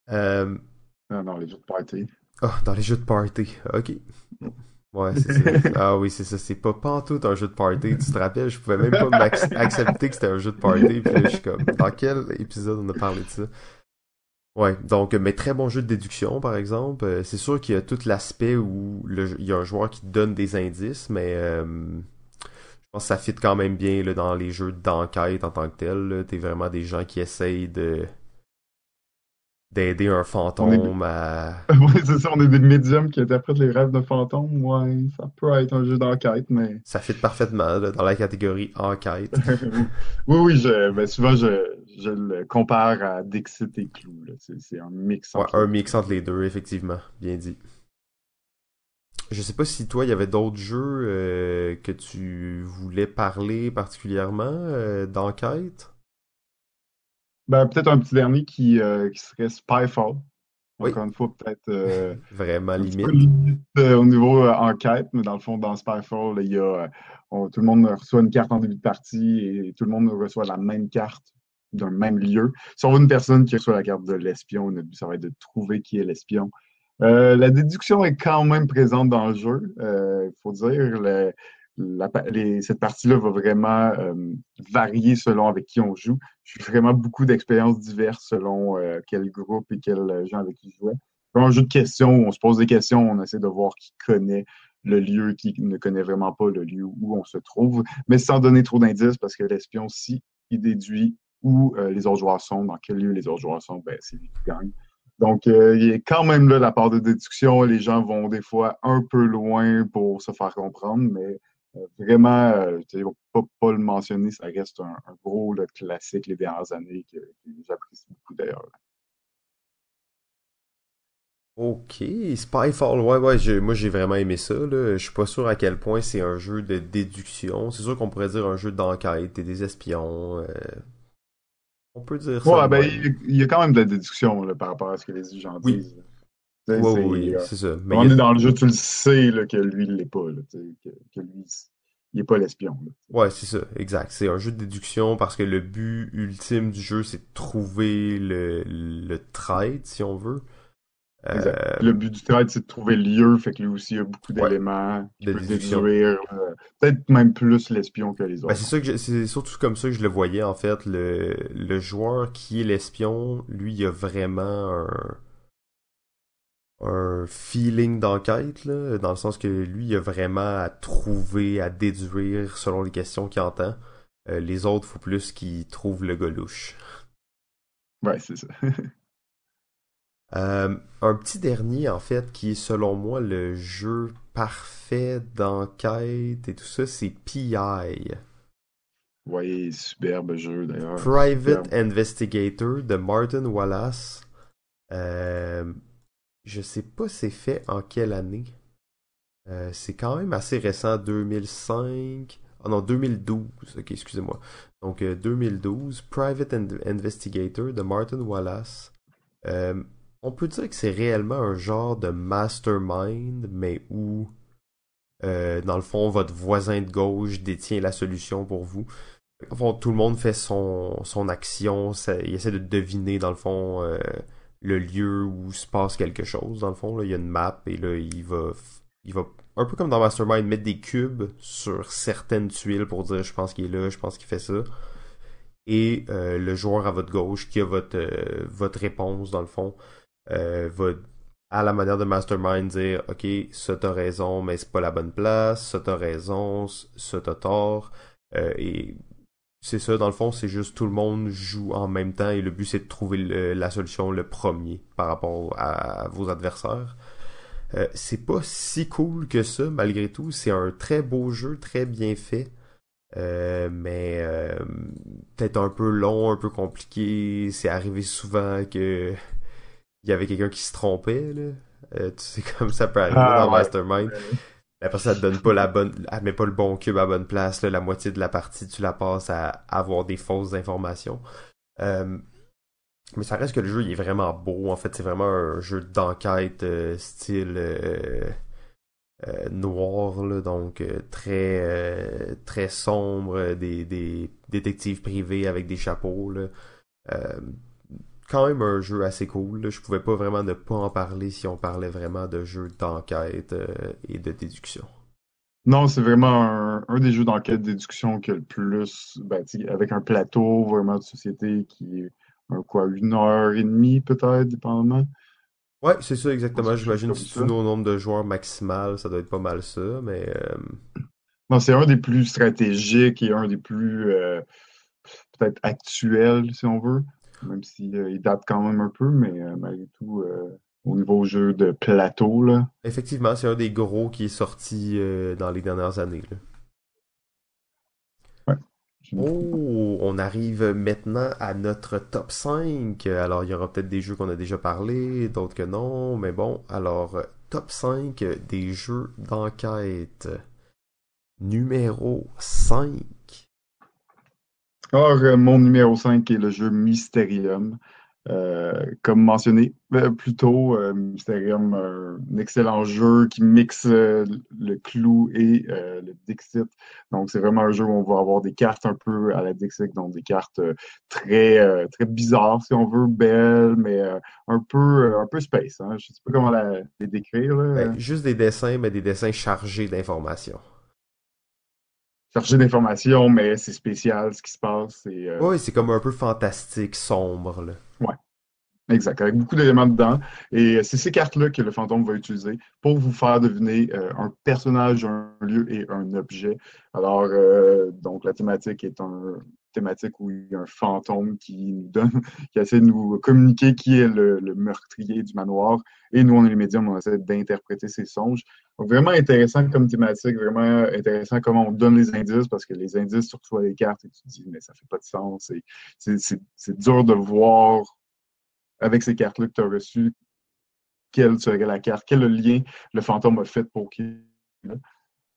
Non, dans les jeux de party. Ah, dans les jeux de party, ok. Ouais, c'est ça. Ah oui, c'est ça. C'est pas pantoute un jeu de party. Tu te rappelles, je pouvais même pas accepter que c'était un jeu de party. Puis là, je suis comme, dans quel épisode on a parlé de ça? Ouais, donc, mais très bon jeu de déduction, par exemple. Euh, c'est sûr qu'il y a tout l'aspect où il y a un joueur qui te donne des indices, mais euh, je pense que ça fit quand même bien là, dans les jeux d'enquête en tant que tel. T'es vraiment des gens qui essayent de d'aider un fantôme à. oui, c'est ça, on est des médiums qui interprètent les rêves de fantômes. Ouais, ça peut être un jeu d'enquête, mais. Ça fit parfaitement dans la catégorie enquête. oui, oui, je, ben, souvent je, je le compare à Dixit et Clou. C'est un mix entre ouais, un mix entre les deux, effectivement. Bien dit. Je sais pas si toi, il y avait d'autres jeux euh, que tu voulais parler particulièrement euh, d'enquête? Ben, peut-être un petit dernier qui, euh, qui serait Spyfall. Encore une fois, peut-être. Euh, Vraiment limite. Euh, au niveau enquête, mais dans le fond, dans Spyfall, il y a, tout le monde reçoit une carte en début de partie et tout le monde reçoit la même carte d'un même lieu. Sauf une personne qui reçoit la carte de l'espion, notre but, ça va être de trouver qui est l'espion. la déduction est quand même présente dans le jeu. Il faut dire, le, cette partie-là va vraiment euh, varier selon avec qui on joue. J'ai vraiment beaucoup d'expériences diverses selon euh, quel groupe et quels gens avec qui je jouais. C'est un jeu de questions on se pose des questions, on essaie de voir qui connaît le lieu, qui ne connaît vraiment pas le lieu où on se trouve, mais sans donner trop d'indices parce que l'espion, si il déduit où euh, les autres joueurs sont, dans quel lieu les autres joueurs sont, ben, c'est lui qui gagne. Donc, il y a quand même là la part de déduction. Les gens vont des fois un peu loin pour se faire comprendre, mais euh, vraiment, euh, je ne pas, pas le mentionner, ça reste un, gros classique les dernières années que, j'apprécie beaucoup d'ailleurs. Ok, Spyfall, ouais, ouais, moi j'ai vraiment aimé ça. Là. Je suis pas sûr à quel point c'est un jeu de déduction. C'est sûr qu'on pourrait dire un jeu d'enquête et des espions. Euh, on peut dire ça. Ouais, ben, il y, a quand même de la déduction par rapport à ce que les gens disent. Oui, oui, c'est ça. Mais on est dans le jeu, tu le sais que lui, il l'est pas. que, lui, il n'est pas l'espion. Ouais, c'est ça, exact. C'est un jeu de déduction parce que le but ultime du jeu, c'est de trouver le, le trade, si on veut. Euh, le but du trade, c'est de trouver le lieu, fait que lui aussi, il y a beaucoup d'éléments de déduire. Euh, peut-être même plus l'espion que les ben, autres. c'est c'est surtout comme ça que je le voyais, en fait. Le, le joueur qui est l'espion, lui, il a vraiment un un feeling d'enquête, là, dans le sens que lui, il a vraiment à trouver, à déduire selon les questions qu'il entend. Euh, les autres, faut plus qu'ils trouvent le golouche. Ouais, c'est ça. Euh, un petit dernier, en fait, qui est selon moi le jeu parfait d'enquête et tout ça, c'est PI. Oui, superbe jeu d'ailleurs. Private Investigator de Martin Wallace. Euh, je sais pas c'est fait en quelle année. Euh, c'est quand même assez récent, 2005. Ah non, 2012. Ok, excusez-moi. Donc 2012, euh, Private Investigator de Martin Wallace. Euh, on peut dire que c'est réellement un genre de mastermind, mais où, dans le fond, votre voisin de gauche détient la solution pour vous. Fond, tout le monde fait son, son action, il essaie de deviner, dans le fond, le lieu où se passe quelque chose, dans le fond. Il y a une map et là, il va, il va, un peu comme dans Mastermind, mettre des cubes sur certaines tuiles pour dire je pense qu'il est là, je pense qu'il fait ça. et le joueur à votre gauche qui a votre, votre réponse dans le fond va à la manière de Mastermind dire ok ça t'as raison mais c'est pas la bonne place ça t'as raison ça t'as tort et c'est ça, dans le fond, c'est juste tout le monde joue en même temps et le but c'est de trouver la solution le premier par rapport à, vos adversaires. Euh, c'est pas si cool que ça, malgré tout. C'est un très beau jeu, très bien fait. Euh, mais euh, peut-être un peu long, un peu compliqué. C'est arrivé souvent que il y avait quelqu'un qui se trompait. Là. tu sais comme ça peut arriver ah, dans Mastermind. La personne ne donne pas la bonne, elle met pas le bon cube à bonne place. la moitié de la partie, tu la passes à avoir des fausses informations. Euh, mais ça reste que le jeu il est vraiment beau. En fait, c'est vraiment un jeu d'enquête euh, style euh, noir, là, donc très très sombre, des, des détectives privés avec des chapeaux. Là quand même un jeu assez cool. Je pouvais pas vraiment ne pas en parler si on parlait vraiment de jeux d'enquête euh, et de déduction. Non, c'est vraiment un, des jeux d'enquête déduction que le plus, ben, avec un plateau vraiment de société qui est un, quoi, une heure et demie peut-être, dépendamment. Ouais, c'est ça exactement. J'imagine si tu nos nombre de joueurs maximal, ça doit être pas mal ça, mais. Euh, non, c'est un des plus stratégiques et un des plus euh, peut-être actuels, si on veut même s'il euh, date quand même un peu, mais euh, malgré tout, euh, au niveau jeu de plateau. Là. Effectivement, c'est un des gros qui est sorti dans les dernières années. Oh, on arrive maintenant à notre top 5. Alors, il y aura peut-être des jeux qu'on a déjà parlé, d'autres que non, mais bon, alors, top 5 des jeux d'enquête. Numéro 5. Alors, euh, mon numéro 5 est le jeu Mysterium. Euh, comme mentionné euh, plus tôt, Mysterium, un excellent jeu qui mixe le clou et le Dixit. Donc, c'est vraiment un jeu où on va avoir des cartes un peu à la Dixit, donc des cartes très, très bizarres, si on veut, belles, mais un, peu, un peu space. Hein. Je ne sais pas comment les décrire. Ben, juste des dessins, mais des dessins chargés d'informations chercher d'informations, mais c'est spécial ce qui se passe. Euh, oui, c'est comme un peu fantastique, sombre. Là. Ouais. Exact, avec beaucoup d'éléments dedans. Et c'est ces cartes-là que le fantôme va utiliser pour vous faire deviner euh, un personnage, un lieu et un objet. Alors, euh, donc, la thématique est un, thématique où il y a un fantôme qui nous donne, qui essaie de nous communiquer qui est le, meurtrier du manoir. Et nous, on est les médiums, on essaie d'interpréter ses songes. Donc, vraiment intéressant comme thématique, vraiment intéressant comment on donne les indices, parce que les indices, surtout à les cartes, et tu te dis, mais ça fait pas de sens. C'est dur de voir avec ces cartes-là que tu as reçues, quelle serait la carte, quel lien le fantôme a fait pour qui.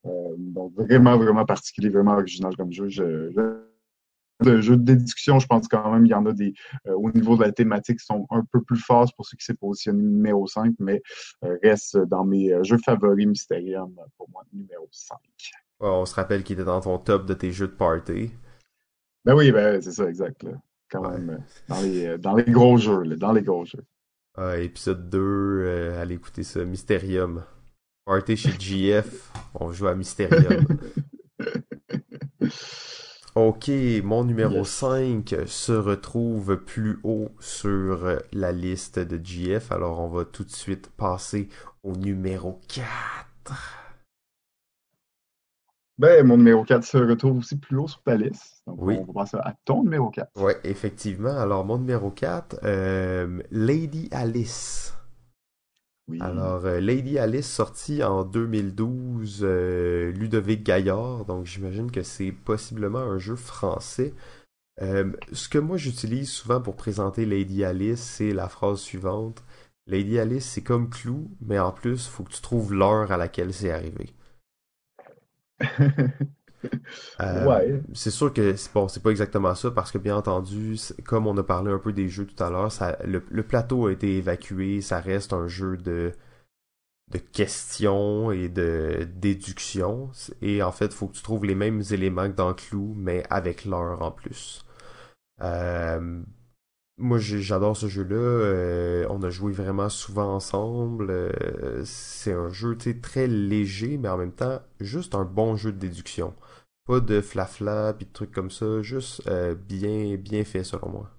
Euh, donc, vraiment, vraiment particulier, vraiment original comme jeu. je de jeux de déduction, je pense quand même il y en a des euh, au niveau de la thématique qui sont un peu plus forts pour ceux qui s'est positionné numéro 5, mais euh, reste dans mes euh, jeux favoris Mysterium pour moi numéro 5. on se rappelle qu'il était dans ton top de tes jeux de party. Ben oui, ben c'est ça, exact. Quand même, dans les, dans les gros jeux, dans les gros jeux. épisode 2, allez écouter ça, Mysterium. Party chez GF, on joue à Mysterium. Ok, mon numéro 5 se retrouve plus haut sur la liste de GF, alors on va tout de suite passer au numéro 4. Ben, mon numéro 4 se retrouve aussi plus haut sur ta liste. Donc, oui. on va passer à ton numéro 4. Oui, effectivement. Alors, mon numéro 4, euh, Lady Alice. Alors, euh, Lady Alice sortie en 2012, euh, Ludovic Gaillard, donc j'imagine que c'est possiblement un jeu français. Euh, ce que moi j'utilise souvent pour présenter Lady Alice, c'est la phrase suivante. Lady Alice, c'est comme Clou, mais en plus, il faut que tu trouves l'heure à laquelle c'est arrivé. Euh, c'est sûr que bon, c'est pas exactement ça parce que bien entendu, comme on a parlé un peu des jeux tout à l'heure, le, le, plateau a été évacué, ça reste un jeu de de questions et de déduction et en fait, il faut que tu trouves les mêmes éléments que dans Clou mais avec l'heure en plus. Euh, moi, j'adore ce jeu-là. Euh, on a joué vraiment souvent ensemble. c'est un jeu très léger, mais en même temps, juste un bon jeu de déduction. Pas de flafla puis de trucs comme ça, juste euh, bien, bien fait selon moi.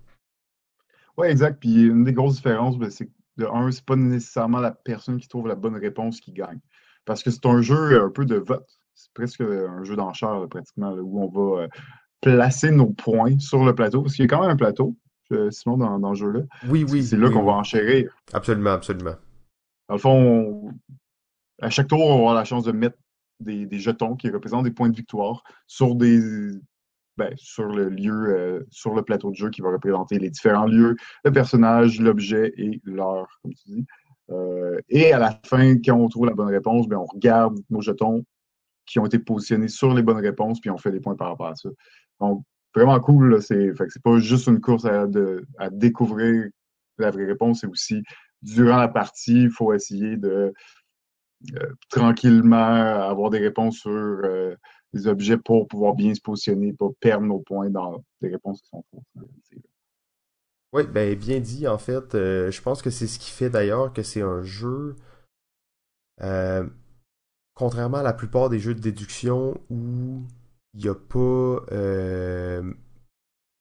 Ouais, exact. Puis une des grosses différences, ben, c'est que de un, c'est pas nécessairement la personne qui trouve la bonne réponse qui gagne. Parce que c'est un jeu un peu de vote. C'est presque un jeu d'enchère, pratiquement, où on va euh, placer nos points sur le plateau. Parce qu'il y a quand même un plateau, euh, sinon, dans, dans, ce jeu-là. Oui, oui. C'est là oui, qu'on oui. va enchérir. Absolument, absolument. Dans le fond, on- à chaque tour, on va avoir la chance de mettre des, jetons qui représentent des points de victoire sur des ben, sur le lieu, euh, sur le plateau de jeu qui va représenter les différents lieux, le personnage, l'objet et l'heure, comme tu dis. Euh, et à la fin, quand on trouve la bonne réponse, ben, on regarde nos jetons qui ont été positionnés sur les bonnes réponses, puis on fait des points par rapport à ça. Donc, vraiment cool. C'est pas juste une course à, de- à découvrir la vraie réponse, c'est aussi durant la partie, il faut essayer de tranquillement avoir des réponses sur euh, les objets pour pouvoir bien se positionner, pas perdre nos points dans des réponses qui sont fausses. Oui, ben bien dit en fait. Euh, je pense que c'est ce qui fait d'ailleurs que c'est un jeu, euh, contrairement à la plupart des jeux de déduction où il n'y a pas... euh,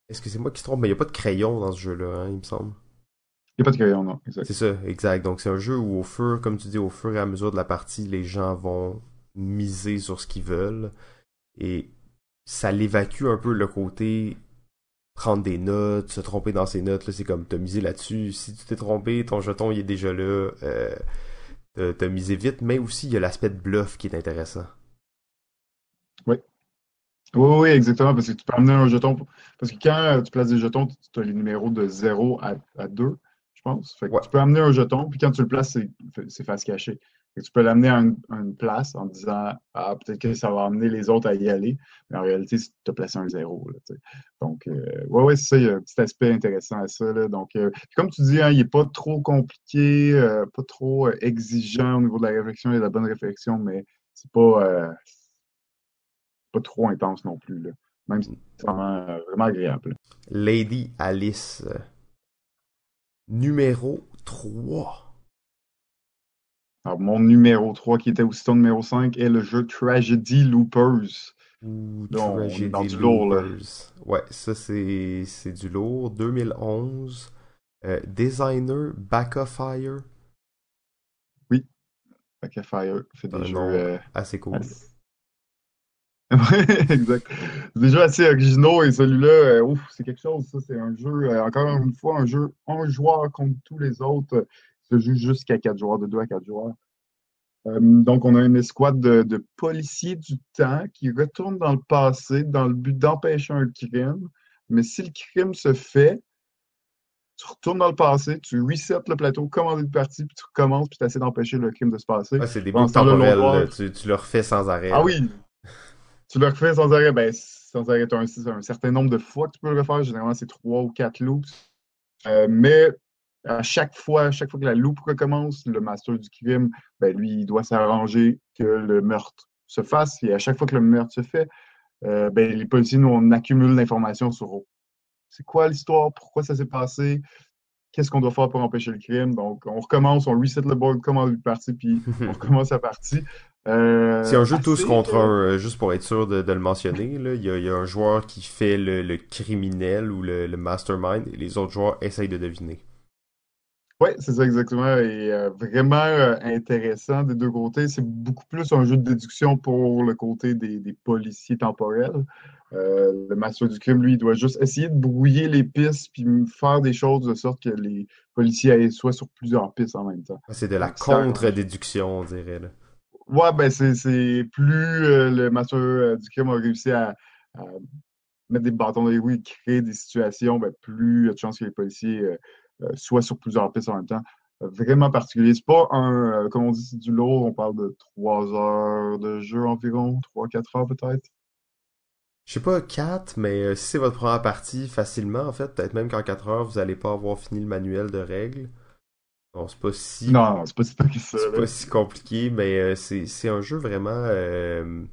Est-ce que c'est moi qui se trompe? Mais il n'y a pas de crayon dans ce jeu-là, hein, il me semble. Il n'y a pas de crayon, non. C'est ça, exact. Donc c'est un jeu où au fur, comme tu dis, au fur et à mesure de la partie, les gens vont miser sur ce qu'ils veulent. Et ça l'évacue un peu le côté prendre des notes, se tromper dans ses notes. Là, c'est comme t'as misé là-dessus. Si tu t'es trompé, ton jeton il est déjà là. Euh, t'as- misé vite, mais aussi il y a l'aspect de bluff qui est intéressant. Oui, oui, oui, exactement, parce que tu peux amener un jeton. Parce que quand tu places des jetons, tu as les numéros de 0 à, à 2, je pense. Fait que Ouais. tu peux amener un jeton, puis quand tu le places, c'est c'est face cachée. Fait que tu peux l'amener à, une- à une place en disant Ah, peut-être que ça va amener les autres à y aller. Mais en réalité, tu as placé un 0. Là. Donc, euh, ouais, ouais, c'est ça, il y a un petit aspect intéressant à ça. Là. Donc, euh, comme tu dis, hein, il n'est pas trop compliqué, euh, pas trop euh, exigeant au niveau de la réflexion et de la bonne réflexion, mais c'est pas. euh, pas trop intense non plus. Là. Même si c'est vraiment, vraiment agréable. Lady Alice. Numéro 3. Alors, mon numéro 3, qui était aussi ton numéro 5, est le jeu Tragedy Loopers. Est Tragedy dans du lourd, là. Loopers. Ouais, ça c'est c'est du lourd. 2011. Euh, designer Backafire. Fait que Fire fait des Un jeux. euh, assez cool. assez- exact. C'est des jeux assez originaux et celui-là, euh, ouf, c'est quelque chose. Ça, c'est un jeu, euh, encore une fois, un jeu un joueur contre tous les autres. euh, Se joue jusqu'à 4 joueurs, de 2 à 4 joueurs. Euh, donc, on a une escouade de, de policiers du temps qui retournent dans le passé dans le but d'empêcher un crime. Mais si le crime se fait, tu retournes dans le passé, tu resets le plateau, commandes une partie, puis tu recommences, puis tu essaies d'empêcher le crime de se passer. Ouais, c'est des bouts temporels. Tu, tu le refais sans arrêt. Ah oui! Tu le refais sans arrêt? Ben, sans arrêt, tu as un, un certain nombre de fois que tu peux le refaire. Généralement, c'est trois ou quatre loops. Euh, mais à chaque fois, à chaque fois que la loupe recommence, le master du crime, ben, lui, il doit s'arranger que le meurtre se fasse. Et à chaque fois que le meurtre se fait, euh, ben, les policiers, nous, on accumule l'information sur c'est quoi l'histoire, pourquoi ça s'est passé, qu'est-ce qu'on doit faire pour empêcher le crime. Donc, on recommence, on reset le board comme en début de partie, puis on recommence la partie. Euh, C'est un jeu tous contre euh, un, euh, juste pour être sûr de, de le mentionner. Là. Il, y a, il y a un joueur qui fait le, le criminel ou le, le mastermind et les autres joueurs essayent de deviner. Oui, c'est ça exactement. Et euh, vraiment euh, intéressant des deux côtés. C'est beaucoup plus un jeu de déduction pour le côté des, des policiers temporels. Euh, le master du crime, lui, il doit juste essayer de brouiller les pistes puis faire des choses de sorte que les policiers aillent soit sur plusieurs pistes en même temps. C'est de la contre-déduction, on dirait. Là. Ouais, ben c'est plus euh, le master euh, du crime a réussi à, mettre des bâtons dans les roues et créer des situations, ben, plus il y a de chances que les policiers euh, euh, soient sur plusieurs pistes en même temps. Vraiment particulier. C'est pas un, comme on dit, c'est du lourd. On parle de trois heures de jeu environ, trois, quatre heures peut-être. Je sais pas 4, mais si c'est votre première partie, facilement, en fait, peut-être même qu'en 4 heures, vous allez pas avoir fini le manuel de règles. Bon, c'est pas si Non, c'est pas si ça. c'est pas si compliqué, mais euh, c'est un jeu vraiment. euh,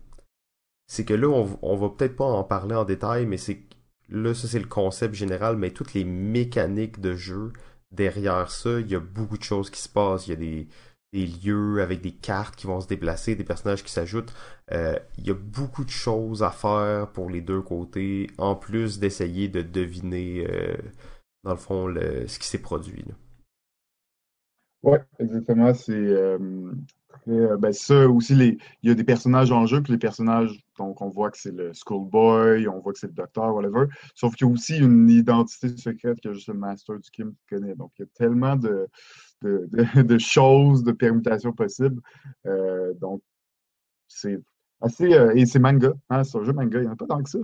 c'est que là, on, on va peut-être pas en parler en détail, mais c'est là, ça c'est le concept général, mais toutes les mécaniques de jeu derrière ça, il y a beaucoup de choses qui se passent. Il y a des, des lieux avec des cartes qui vont se déplacer, des personnages qui s'ajoutent. Euh, il y a beaucoup de choses à faire pour les deux côtés, en plus d'essayer de deviner, euh, dans le fond, le, ce qui s'est produit. Oui, exactement. C'est euh, ben ça aussi, les, il y a des personnages en jeu, puis les personnages, donc on voit que c'est le Schoolboy, on voit que c'est le docteur, whatever. Sauf qu'il y a aussi une identité secrète que juste le Master du Kim connaît. Donc il y a tellement de, choses, de permutations possibles. Euh, donc, c'est assez. Euh, et c'est manga. Hein, c'est un jeu manga. Il n'y en a pas tant que ça.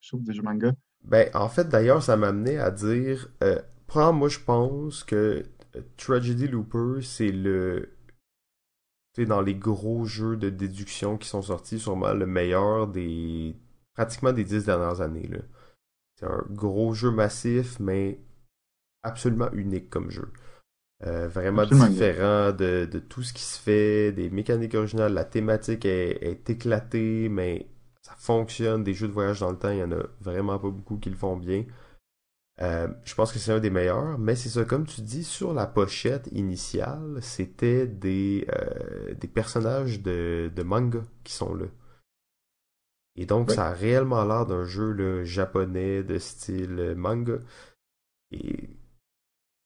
Je trouve des jeux manga. Ben, en fait, d'ailleurs, ça m'a amené à dire. Euh, moi, je pense que euh, Tragedy Looper, c'est le. Tu sais, dans les gros jeux de déduction qui sont sortis, sûrement le meilleur des. pratiquement des dix dernières années. C'est un gros jeu massif, mais absolument unique comme jeu. Euh, vraiment différent de, de, tout ce qui se fait, des mécaniques originales, la thématique est, éclatée, mais ça fonctionne. Des jeux de voyage dans le temps, il y en a vraiment pas beaucoup qui le font bien. Euh, je pense que c'est un des meilleurs, mais c'est ça, comme tu dis, sur la pochette initiale, c'était des, euh, des personnages de, de manga qui sont là. Et donc, ça a réellement l'air d'un jeu japonais de style manga. Et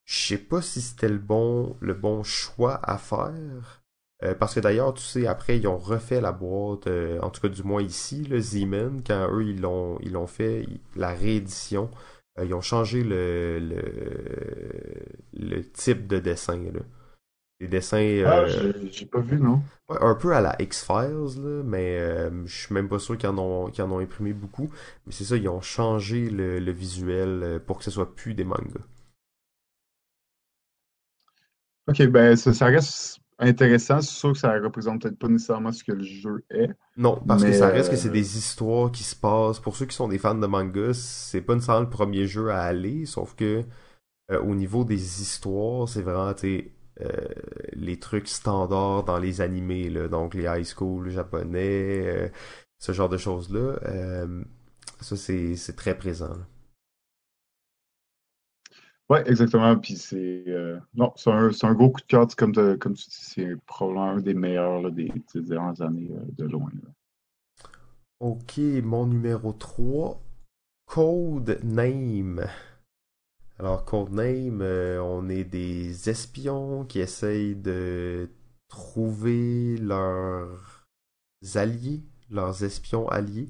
je sais pas si c'était le bon, le bon choix à faire. Euh, parce que d'ailleurs, tu sais, après, ils ont refait la boîte, euh, en tout cas du moins ici, le Z-Man, quand eux, ils l'ont, ils l'ont fait, la réédition, euh, ils ont changé le, le, le, type de dessin. Là. Les dessins... Ah, j'ai pas vu, non? Un peu à la X-Files, mais je suis même pas sûr qu'ils en, ont, qu'ils en ont imprimé beaucoup. Mais c'est ça, ils ont changé le, le visuel pour que ce soit plus des mangas. OK, ben ça, reste intéressant. C'est sûr que ça représente peut-être pas nécessairement ce que le jeu est. Non, parce que ça reste que c'est euh, des histoires qui se passent. Pour ceux qui sont des fans de manga, c'est pas nécessairement le premier jeu à aller, sauf que euh, au niveau des histoires, c'est vraiment euh, les trucs standards dans les animés, là, donc les high school japonais, ce genre de choses-là. ça, c'est très présent. Oui, exactement. Puis c'est euh, non, c'est un, un, gros coup de cœur. Comme, comme tu dis, c'est probablement un des meilleurs des, dernières années euh, de loin. Ok, mon numéro 3, Code Name. Alors, Code Name, euh, on est des espions qui essayent de trouver leurs alliés, leurs espions alliés.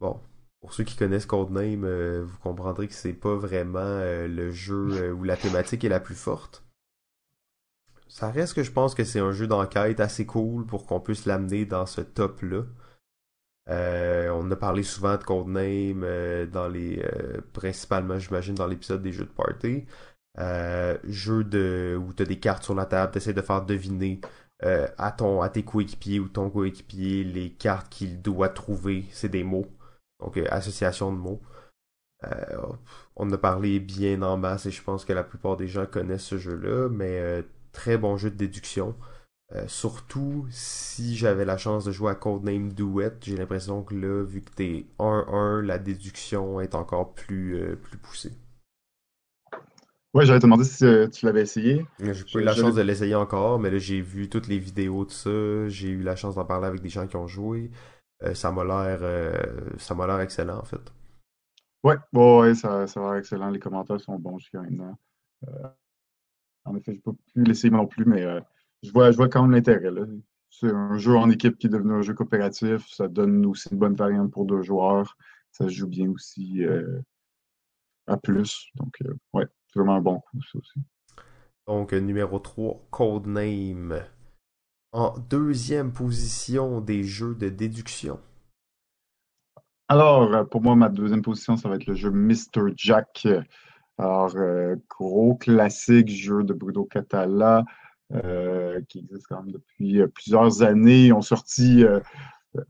Bon, pour ceux qui connaissent Codename, euh, vous comprendrez que c'est pas vraiment euh, le jeu euh, où la thématique est la plus forte. Ça reste que je pense que c'est un jeu d'enquête assez cool pour qu'on puisse l'amener dans ce top-là. on a parlé souvent de Codename dans les principalement j'imagine dans l'épisode des jeux de party. jeu de où t'as des cartes sur la table, t'essaies de faire deviner à à tes coéquipiers ou ton coéquipier les cartes qu'il doit trouver, c'est des mots. Donc, euh, association de mots. Euh, on a parlé bien en masse et je pense que la plupart des gens connaissent ce jeu-là, mais euh, très bon jeu de déduction. surtout si j'avais la chance de jouer à Codename Duet, j'ai l'impression que là, vu que t'es 1-1, la déduction est encore plus, plus poussée. Ouais, j'avais demandé si tu l'avais essayé. J'ai pas eu la chance de l'essayer encore, mais là j'ai vu toutes les vidéos de ça, j'ai eu la chance d'en parler avec des gens qui ont joué. Euh, ça m'a l'air euh, ça m'a l'air excellent en fait. Ouais, bon, ça, ça a l'air excellent. Les commentaires sont bons jusqu'à maintenant. Euh, en effet, je peux plus l'essayer non plus, mais je, vois, je vois quand même l'intérêt. C'est un jeu en équipe qui est devenu un jeu coopératif. Ça donne aussi une bonne variante pour deux joueurs. Ça se joue bien aussi à plus. Donc, ouais, c'est vraiment un bon coup, ça aussi. Donc, numéro 3, Codename en deuxième position des jeux de déduction? Alors, euh, pour moi, ma deuxième position, ça va être le jeu Mr. Jack. Alors, euh, gros classique jeu de Bruno Catala, euh, qui existe quand même depuis plusieurs années. Ils ont sorti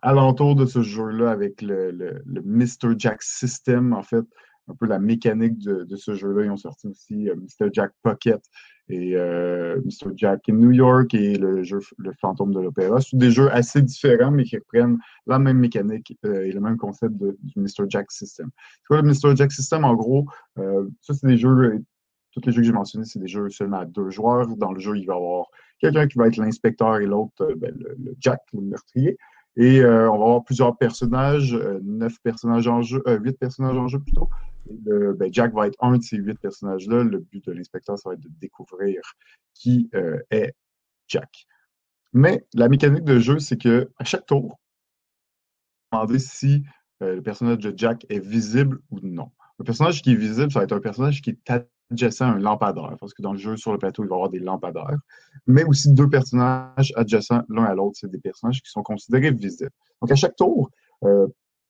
alentour de ce jeu-là avec le, le, Mr. Jack System, en fait, un peu la mécanique de, de ce jeu-là. Ils ont sorti aussi Mr. Jack Pocket, et euh, Mr. Jack in New York et le jeu Le Fantôme de l'Opéra. Ce sont des jeux assez différents, mais qui reprennent la même mécanique euh, et le même concept du Mr. Jack System. C'est quoi le Mr. Jack System? En gros, euh, ça, c'est des jeux tous les jeux que j'ai mentionnés, c'est des jeux seulement à deux joueurs. Dans le jeu, il va y avoir quelqu'un qui va être l'inspecteur et l'autre, ben, le, Jack, le meurtrier. Et on va avoir plusieurs personnages, neuf personnages en jeu, huit personnages en jeu plutôt. Ben, Jack va être un de ces huit personnages-là. Le but de l'inspecteur, ça va être de découvrir qui est Jack. Mais la mécanique de jeu, c'est que à chaque tour, on va demander si le personnage de Jack est visible ou non. Le personnage qui est visible, ça va être un personnage qui est adjacent à un lampadaire, parce que dans le jeu, sur le plateau, il va y avoir des lampadaires. Mais aussi deux personnages adjacents l'un à l'autre, c'est des personnages qui sont considérés visibles. Donc à chaque tour, euh,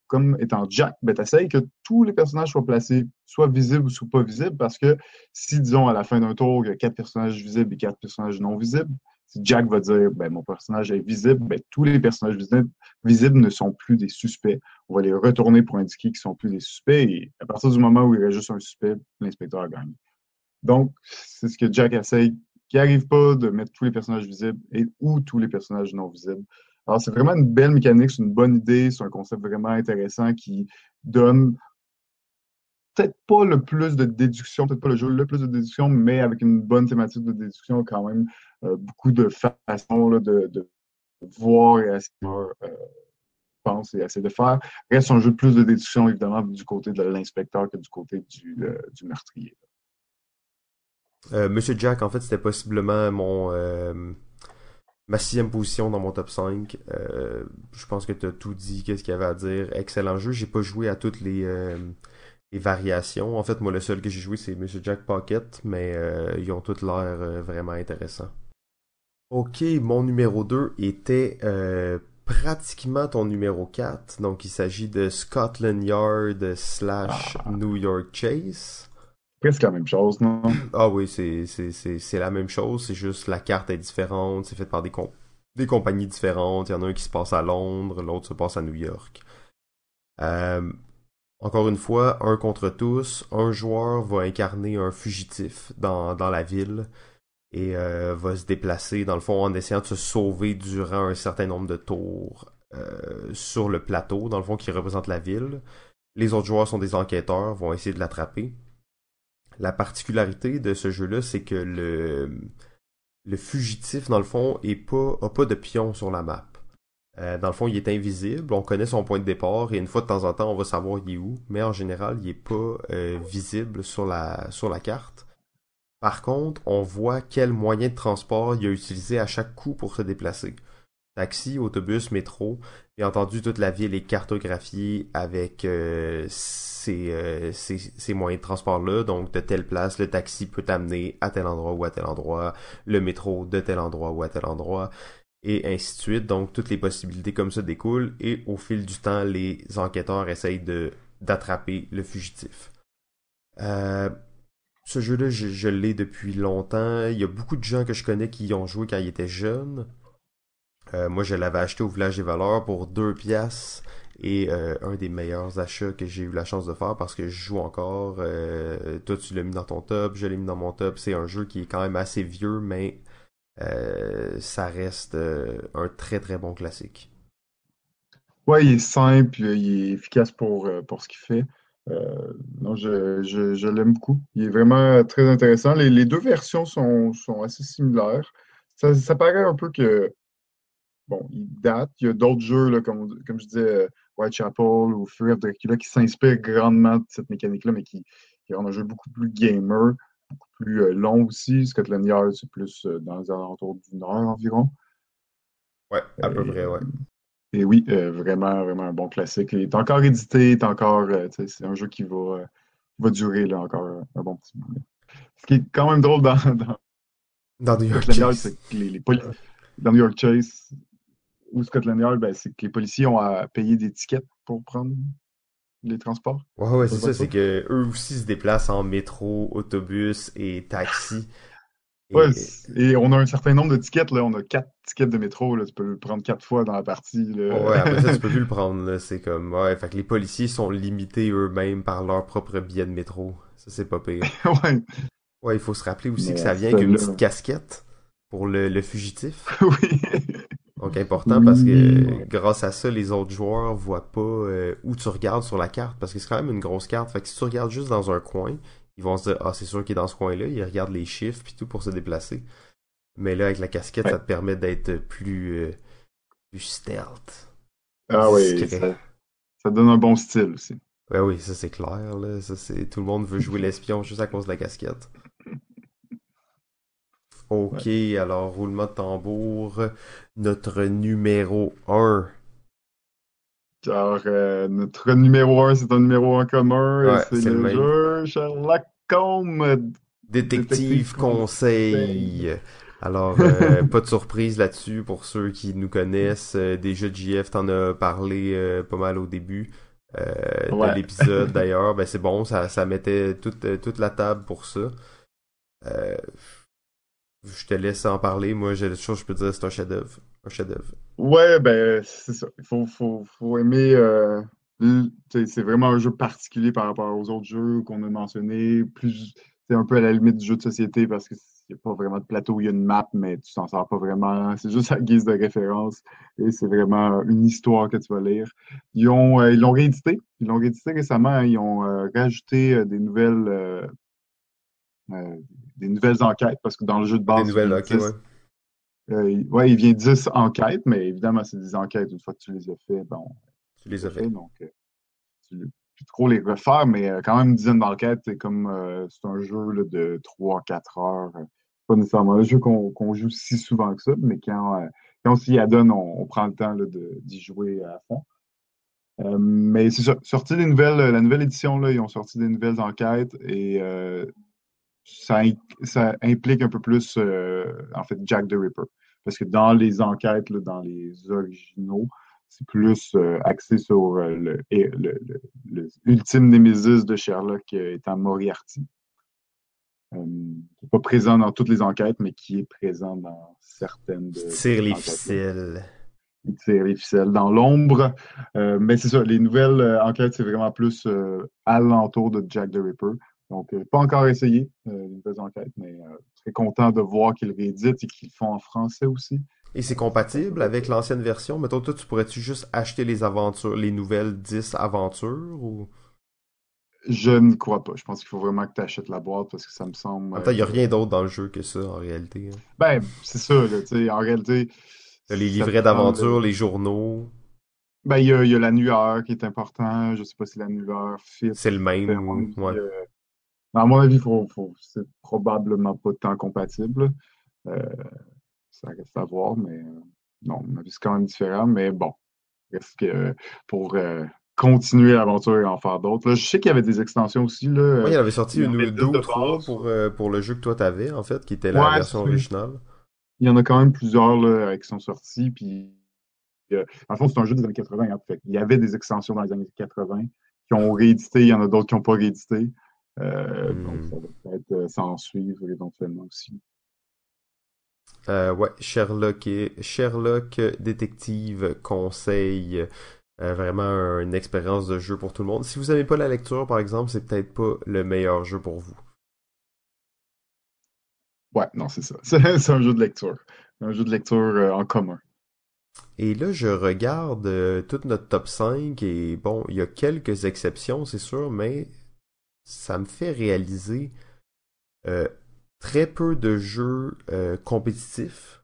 comme étant Jack, ben, tu que tous les personnages soient placés soit visibles ou pas visibles, parce que si, disons, à la fin d'un tour, il y a quatre personnages visibles et quatre personnages non visibles, si Jack va dire ben, mon personnage est visible, ben, tous les personnages visibles, ne sont plus des suspects. On va les retourner pour indiquer qu'ils sont plus des suspects et à partir du moment où il reste juste un suspect, l'inspecteur gagne. Donc, c'est ce que Jack essaye, qui n'arrive pas de mettre tous les personnages visibles et ou tous les personnages non visibles. Alors, c'est vraiment une belle mécanique, c'est une bonne idée, c'est un concept vraiment intéressant qui donne peut-être pas le plus de déduction, peut-être pas le jeu le plus de déduction, mais avec une bonne thématique de déduction quand même, euh, beaucoup de façons de, voir et essayer euh, penser et essayer de faire. Reste un jeu de plus de déduction, évidemment, du côté de l'inspecteur que du côté du, euh, meurtrier. Monsieur Jack, en fait, c'était possiblement mon ma sixième position dans mon top 5. je pense que tu as tout dit, qu'est-ce qu'il y avait à dire. Excellent jeu. J'ai pas joué à toutes les, variations. En fait, moi, le seul que j'ai joué, c'est Monsieur Jack Pocket, mais euh, ils ont tous l'air euh, vraiment intéressants. Ok, mon numéro 2 était euh, pratiquement ton numéro 4. Donc, il s'agit de Scotland Yard slash ah. New York Chase. Presque la même chose, non? Ah oui, c'est la même chose. C'est juste la carte est différente. C'est fait par des, compagnies différentes. Il y en a un qui se passe à Londres, l'autre se passe à New York. Euh, encore une fois, un contre tous, un joueur va incarner un fugitif dans, dans la ville et euh, va se déplacer, dans le fond, en essayant de se sauver durant un certain nombre de tours euh, sur le plateau, dans le fond, qui représente la ville. Les autres joueurs sont des enquêteurs, vont essayer de l'attraper. La particularité de ce jeu-là, c'est que le, fugitif, dans le fond, est pas, de pion sur la map. Euh, dans le fond, il est invisible. On connaît son point de départ et une fois de temps en temps, on va savoir il est où. Mais en général, il est pas euh, visible sur la carte. Par contre, on voit quel moyen de transport il a utilisé à chaque coup pour se déplacer. Taxi, autobus, métro. Bien entendu, toute la ville est cartographiée avec euh, ces, ces, ces, moyens de transport-là. Donc, de telle place, le taxi peut t'amener à tel endroit ou à tel endroit. Le métro de tel endroit ou à tel endroit et ainsi de suite. Donc toutes les possibilités comme ça découlent et au fil du temps, les enquêteurs essayent de d'attraper le fugitif. Euh, ce jeu-là, je, l'ai depuis longtemps. Il y a beaucoup de gens que je connais qui y ont joué quand ils étaient jeunes. Euh, moi, je l'avais acheté au Village des Valeurs pour deux pièces et euh, un des meilleurs achats que j'ai eu la chance de faire parce que je joue encore. toi, tu l'as mis dans ton top, je l'ai mis dans mon top. C'est un jeu qui est quand même assez vieux, mais euh, ça reste euh, un très très bon classique. Ouais, il est simple, il est efficace pour, euh, pour ce qu'il fait. non, je, je, l'aime beaucoup. Il est vraiment très intéressant. Les, deux versions sont, sont assez similaires. Ça, paraît un peu que, bon, il date. Il y a d'autres jeux, là, comme, comme je disais, Whitechapel ou Fear of Dracula, qui s'inspirent grandement de cette mécanique-là, mais qui, qui rendent un jeu beaucoup plus gamer beaucoup plus euh, long aussi. Scotland Yard, c'est plus euh, dans les alentours d'une heure environ. Ouais, à peu près, ouais. Et oui, euh, vraiment, vraiment un bon classique. Il est encore édité, est encore, c'est un jeu qui va, va durer là, encore un bon petit bout. Ce qui est quand même drôle dans, dans, dans New York Chase, dans New York Chase ou Scotland Yard, ben, c'est que les policiers ont à payer des tickets pour prendre les transports. Ouais, ouais, c'est ça, c'est que eux aussi se déplacent en métro, autobus et taxi. Et... Ouais, et on a un certain nombre de tickets, là. On a quatre tickets de métro, là. Tu peux le prendre quatre fois dans la partie, là. Ouais, après ça, tu peux plus le prendre, là. C'est comme, ouais, fait que les policiers sont limités eux-mêmes par leur propre billet de métro. Ça, c'est pas pire. ouais. Ouais, il faut se rappeler aussi que ça vient avec une petite casquette pour le, le fugitif. oui. Donc important parce que grâce à ça, les autres joueurs voient pas euh, où tu regardes sur la carte parce que c'est quand même une grosse carte. Fait que si tu regardes juste dans un coin, ils vont se dire ah c'est sûr qu'il est dans ce coin-là, ils regardent les chiffres puis tout pour se déplacer. Mais là avec la casquette, ça te permet d'être plus euh, plus stealth. Ah oui, ça, ça, donne un bon style aussi. Ouais, oui, ça c'est clair là, ça c'est tout le monde veut jouer l'espion juste à cause de la casquette. Ok, alors roulement de tambour, notre numéro 1. Alors, euh, notre numéro 1, c'est un numéro en commun, c'est le, jeu Sherlock Holmes. Détective, Conseil. Alors, euh, pas de surprise là-dessus pour ceux qui nous connaissent. Euh, déjà, JF t'en as parlé pas mal au début de l'épisode d'ailleurs. Ben c'est bon, ça, ça mettait toute, toute la table pour ça. Je te laisse en parler. Moi, j'ai des choses je peux dire, c'est un chef-d'œuvre un chef-d'œuvre. Ouais, ben, c'est ça. Il faut, faut, faut aimer. Euh, c'est vraiment un jeu particulier par rapport aux autres jeux qu'on a mentionnés. Plus, c'est un peu à la limite du jeu de société parce qu'il n'y a pas vraiment de plateau, il y a une map, mais tu t'en sors pas vraiment. C'est juste à guise de référence et c'est vraiment une histoire que tu vas lire. Ils ont, euh, ils l'ont réédité. Ils l'ont réédité récemment. Ils ont euh, rajouté des nouvelles, des nouvelles enquêtes parce que dans le jeu de base, des nouvelles, okay, euh, ouais, il vient 10 enquêtes, mais évidemment, c'est des enquêtes. Une fois que tu les as fait, bon. Tu les as fait. donc, euh, tu peux plus trop les refaire, mais euh, quand même une dizaine d'enquêtes, c'est comme c'est un jeu là, de 3-4 heures. pas nécessairement un jeu qu'on joue si souvent que ça, mais quand, quand on s'y adonne, on, on, prend le temps d'y jouer à fond. mais c'est sorti des nouvelles, la nouvelle édition, là, ils ont sorti des nouvelles enquêtes et ça, ça, implique un peu plus, euh, en fait, Jack the Ripper. Parce que dans les enquêtes, là, dans les originaux, c'est plus euh, axé sur euh, le, le, le, ultime némésis de Sherlock étant Moriarty. qui n'est pas présent dans toutes les enquêtes, mais qui est présent dans certaines. De, tire les ficelles. Il tire les ficelles dans l'ombre. mais c'est ça, les nouvelles enquêtes, c'est vraiment plus à l'entour de Jack the Ripper. Donc, euh, pas encore essayé euh, une nouvelle enquête, mais euh, très content de voir qu'ils rééditent et qu'ils font en français aussi. Et c'est compatible avec l'ancienne version? Mettons, toi, tu pourrais-tu juste acheter les aventures, les nouvelles 10 aventures ou? Je ne crois pas. Je pense qu'il faut vraiment que tu achètes la boîte parce que ça me semble. Attends, il n'y a rien d'autre dans le jeu que ça, en réalité. Hein? Ben, c'est ça, là, en réalité. Les livrets d'aventure, les journaux. Ben, il y a, y a l'annuleur qui est important. Je sais pas si l'annuleur fit. C'est le même. Ouais. À mon avis, faut, faut, c'est probablement pas tant compatible. Euh, ça reste à voir, mais euh, non, mon avis, c'est quand même différent. Mais bon, est-ce que pour euh, continuer l'aventure et en faire d'autres. Je sais qu'il y avait des extensions aussi. Là, oui, il avait sorti une ou deux ou trois pour, pour le jeu que toi t'avais, en fait, qui était la version originale. Il y en a quand même plusieurs là, qui sont sortis. Puis, en fond, c'est un jeu des années 80. En fait. Il y avait des extensions dans les années 80 qui ont réédité. Il y en a d'autres qui n'ont pas réédité. Euh, donc, hmm. ça va peut-être euh, s'en suivre éventuellement aussi. Euh, ouais, Sherlock et Sherlock détective conseil vraiment une expérience de jeu pour tout le monde. Si vous n'avez pas la lecture, par exemple, c'est peut-être pas le meilleur jeu pour vous. Ouais, non, c'est ça. C'est un jeu de lecture. Un jeu de lecture en commun. Et là, je regarde toute notre top 5 et bon, il y a quelques exceptions, c'est sûr, mais ça me fait réaliser euh, très peu de jeux euh, compétitifs.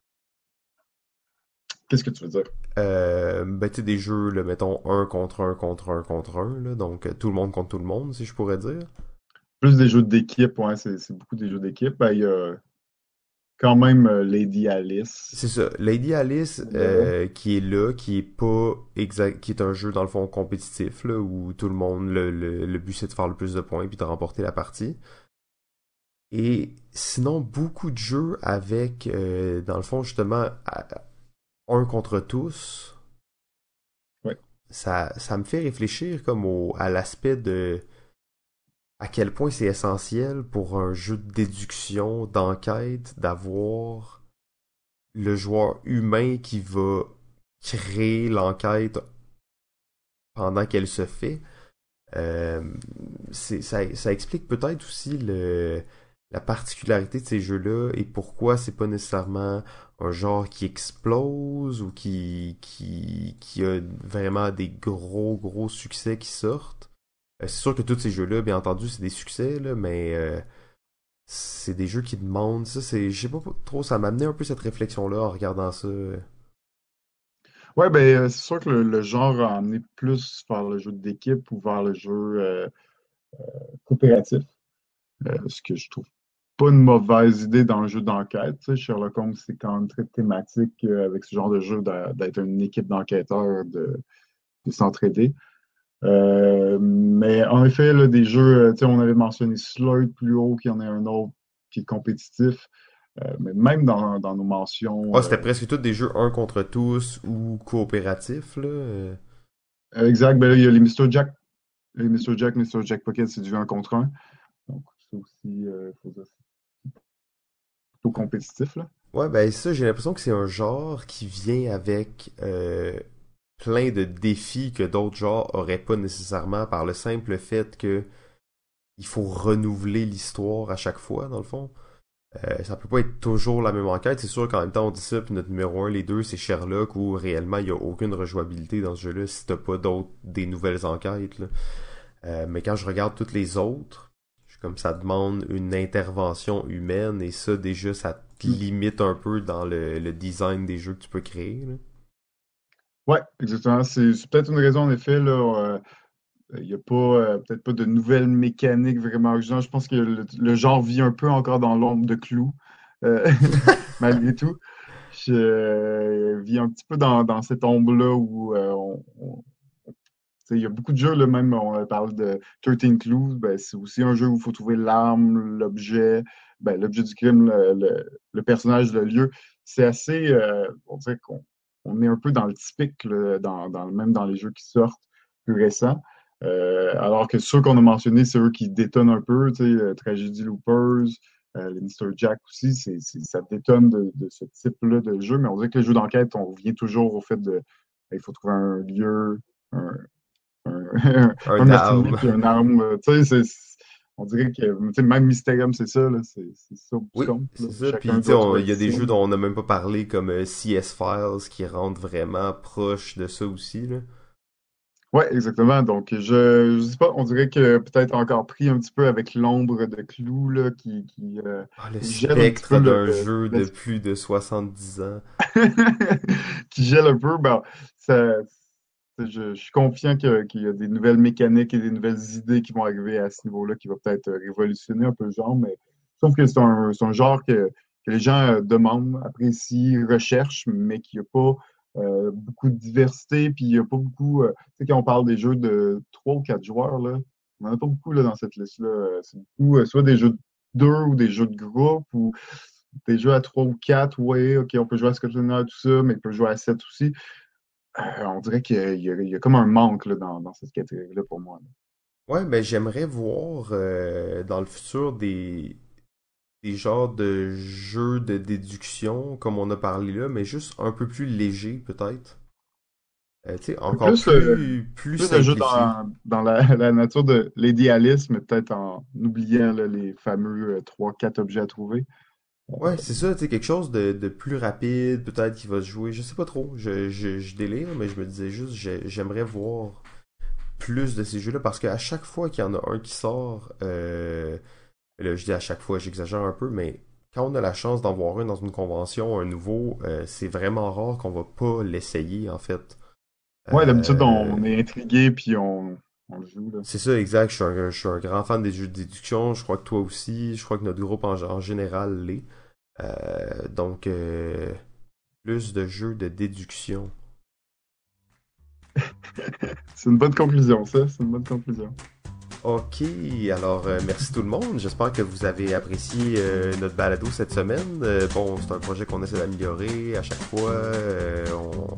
Qu'est-ce que tu veux dire? Euh, ben, tu sais, des jeux, là, mettons, un contre un contre un contre un, là, donc tout le monde contre tout le monde, si je pourrais dire. Plus des jeux d'équipe, ouais, c'est beaucoup des jeux d'équipe. Ben, il y a quand même euh, Lady Alice. C'est ça, Lady Alice euh, qui est là, qui est pas exact, qui est un jeu dans le fond compétitif là où tout le monde le, le, but c'est de faire le plus de points puis de remporter la partie. Et sinon beaucoup de jeux avec euh, dans le fond justement un contre tous. Ouais. Ça ça me fait réfléchir comme au à l'aspect de à quel point c'est essentiel pour un jeu de déduction, d'enquête, d'avoir le joueur humain qui va créer l'enquête pendant qu'elle se fait. Euh, ça, explique peut-être aussi la particularité de ces jeux-là et pourquoi c'est pas nécessairement un genre qui explose ou qui, qui, qui a vraiment des gros gros succès qui sortent. C'est sûr que tous ces jeux-là, bien entendu, c'est des succès, mais c'est des jeux qui demandent ça. C'est, je sais pas trop, ça m'a amené un peu cette réflexion-là en regardant ça. Ouais, ben c'est sûr que le, genre a amené plus vers le jeu d'équipe ou vers le jeu coopératif. ce que je trouve pas une mauvaise idée dans le jeu d'enquête. Sherlock Holmes, c'est quand même très thématique euh, avec ce genre de jeu d'être une équipe d'enquêteurs, de, s'entraider. Euh, mais en effet, là, des jeux, euh, tu sais, on avait mentionné Slurp plus haut, qu'il y en a un autre qui est compétitif. mais même dans, nos mentions. Ah, c'était presque tous des jeux un contre tous ou coopératifs, là. exact. Ben là, il y a les Mr. Jack. Les Mr. Jack, Mr. Jack Pocket, c'est du 1 contre 1. Donc, ça aussi, faut dire, compétitif. Là. Ouais, ben ça, j'ai l'impression que c'est un genre qui vient avec euh, plein de défis que d'autres genres auraient pas nécessairement par le simple fait que il faut renouveler l'histoire à chaque fois, dans le fond. Euh, ça peut pas être toujours la même enquête. C'est sûr qu'en même temps, on dit ça, puis notre numéro 1, les deux, c'est Sherlock, où réellement, il y a aucune rejouabilité dans ce jeu-là si t'as pas d'autres, des nouvelles enquêtes. Là. Euh, mais quand je regarde toutes les autres, comme ça demande une intervention humaine et ça déjà ça te mm. limite un peu dans le, design des jeux que tu peux créer. Là. Ouais, exactement. C'est peut-être une raison en effet là. il n'y a pas euh, peut-être pas de nouvelles mécaniques vraiment originales. Je pense que le, genre vit un peu encore dans l'ombre de Clou, euh, malgré tout. Je euh, vis un petit peu dans, cette ombre-là où on, il y a beaucoup de jeux, là, même on parle de 13 Clues, ben, c'est aussi un jeu où il faut trouver l'arme, l'objet, ben, l'objet du crime, le, personnage, le lieu. C'est assez, euh, on dirait qu'on on est un peu dans le typique, dans, même dans les jeux qui sortent plus récents. Euh, alors que ceux qu'on a mentionnés, c'est eux qui détonnent un peu, tu sais, Tragedy Loopers, euh, les Mr. Jack aussi, c'est, ça détonne de, ce type-là de jeu, mais on dirait que les jeux d'enquête, on revient toujours au fait de il faut trouver un lieu, un, un, un, arme. un arme. Tu sais, on dirait que même Mysterium, c'est ça, c'est ça. Oui, c'est ça. Puis il y a des jeux dont on n'a même pas parlé, comme euh, CS Files, qui rentrent vraiment proche de ça aussi. Là. Ouais, exactement. Donc, je, je sais pas, on dirait que peut-être encore pris un petit peu avec l'ombre de Clou, là, qui. qui euh, ah, le spectre d'un jeu de plus de 70 ans. qui gèle un peu, ben, ça, je, suis confiant qu'il y a des nouvelles mécaniques et des nouvelles idées qui vont arriver à ce niveau-là, qui va peut-être révolutionner un peu le genre, mais je trouve que c'est un, genre que, les gens euh, demandent, apprécient, recherchent, mais qu'il n'y a pas euh, beaucoup de diversité, puis il n'y a pas beaucoup. Euh, tu sais, quand on parle des jeux de trois ou quatre joueurs, là, on n'en a pas beaucoup là, dans cette liste-là. C'est beaucoup soit des jeux de deux ou des jeux de groupe ou des jeux à trois ou quatre. Oui, OK, on peut jouer à Scotland tout ça, mais on peut jouer à sept aussi. Euh, on dirait qu'il y, a comme un manque dans, cette catégorie-là pour moi. Ouais, mais j'aimerais voir euh, dans le futur des, des genres de jeux de déduction, comme on a parlé là, mais juste un peu plus léger peut-être. Euh, encore plus, plus, plus, plus jeu dans, la, nature de l'idéalisme, peut-être en oubliant les fameux 3-4 objets à trouver. Ouais, c'est ça, tu sais, quelque chose de, de plus rapide, peut-être qui va se jouer, je sais pas trop, je, je, je délire, mais je me disais juste, j'aimerais voir plus de ces jeux-là, parce qu'à chaque fois qu'il y en a un qui sort, euh, là, je dis à chaque fois, j'exagère un peu, mais quand on a la chance d'en voir un dans une convention, un nouveau, euh, c'est vraiment rare qu'on va pas l'essayer, en fait. Ouais, d'habitude, on euh, est intrigué, puis on, c'est ça, exact. Je suis, un, je suis, un, grand fan des jeux de déduction. Je crois que toi aussi. Je crois que notre groupe en, général l'est. Euh, donc, euh, plus de jeux de déduction. c'est une bonne conclusion, ça. C'est une bonne conclusion. Ok, alors euh, merci tout le monde. J'espère que vous avez apprécié notre balado cette semaine. bon, c'est un projet qu'on essaie d'améliorer à chaque fois. on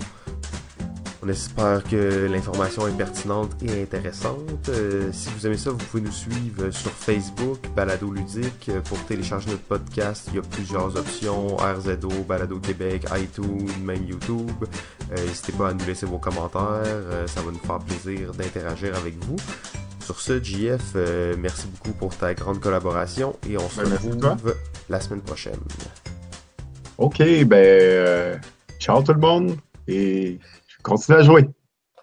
on espère que l'information est pertinente et intéressante. Euh, si vous aimez ça, vous pouvez nous suivre sur Facebook, Balado Ludique. Pour télécharger notre podcast, il y a plusieurs options, RZO, Balado Québec, iTunes, même YouTube. Euh, n'hésitez pas à nous laisser vos commentaires, euh, ça va nous faire plaisir d'interagir avec vous. Sur ce, JF, merci beaucoup pour ta grande collaboration et on se ben, retrouve la semaine prochaine. Ok, ben, ciao tout le monde et Continue à jouer.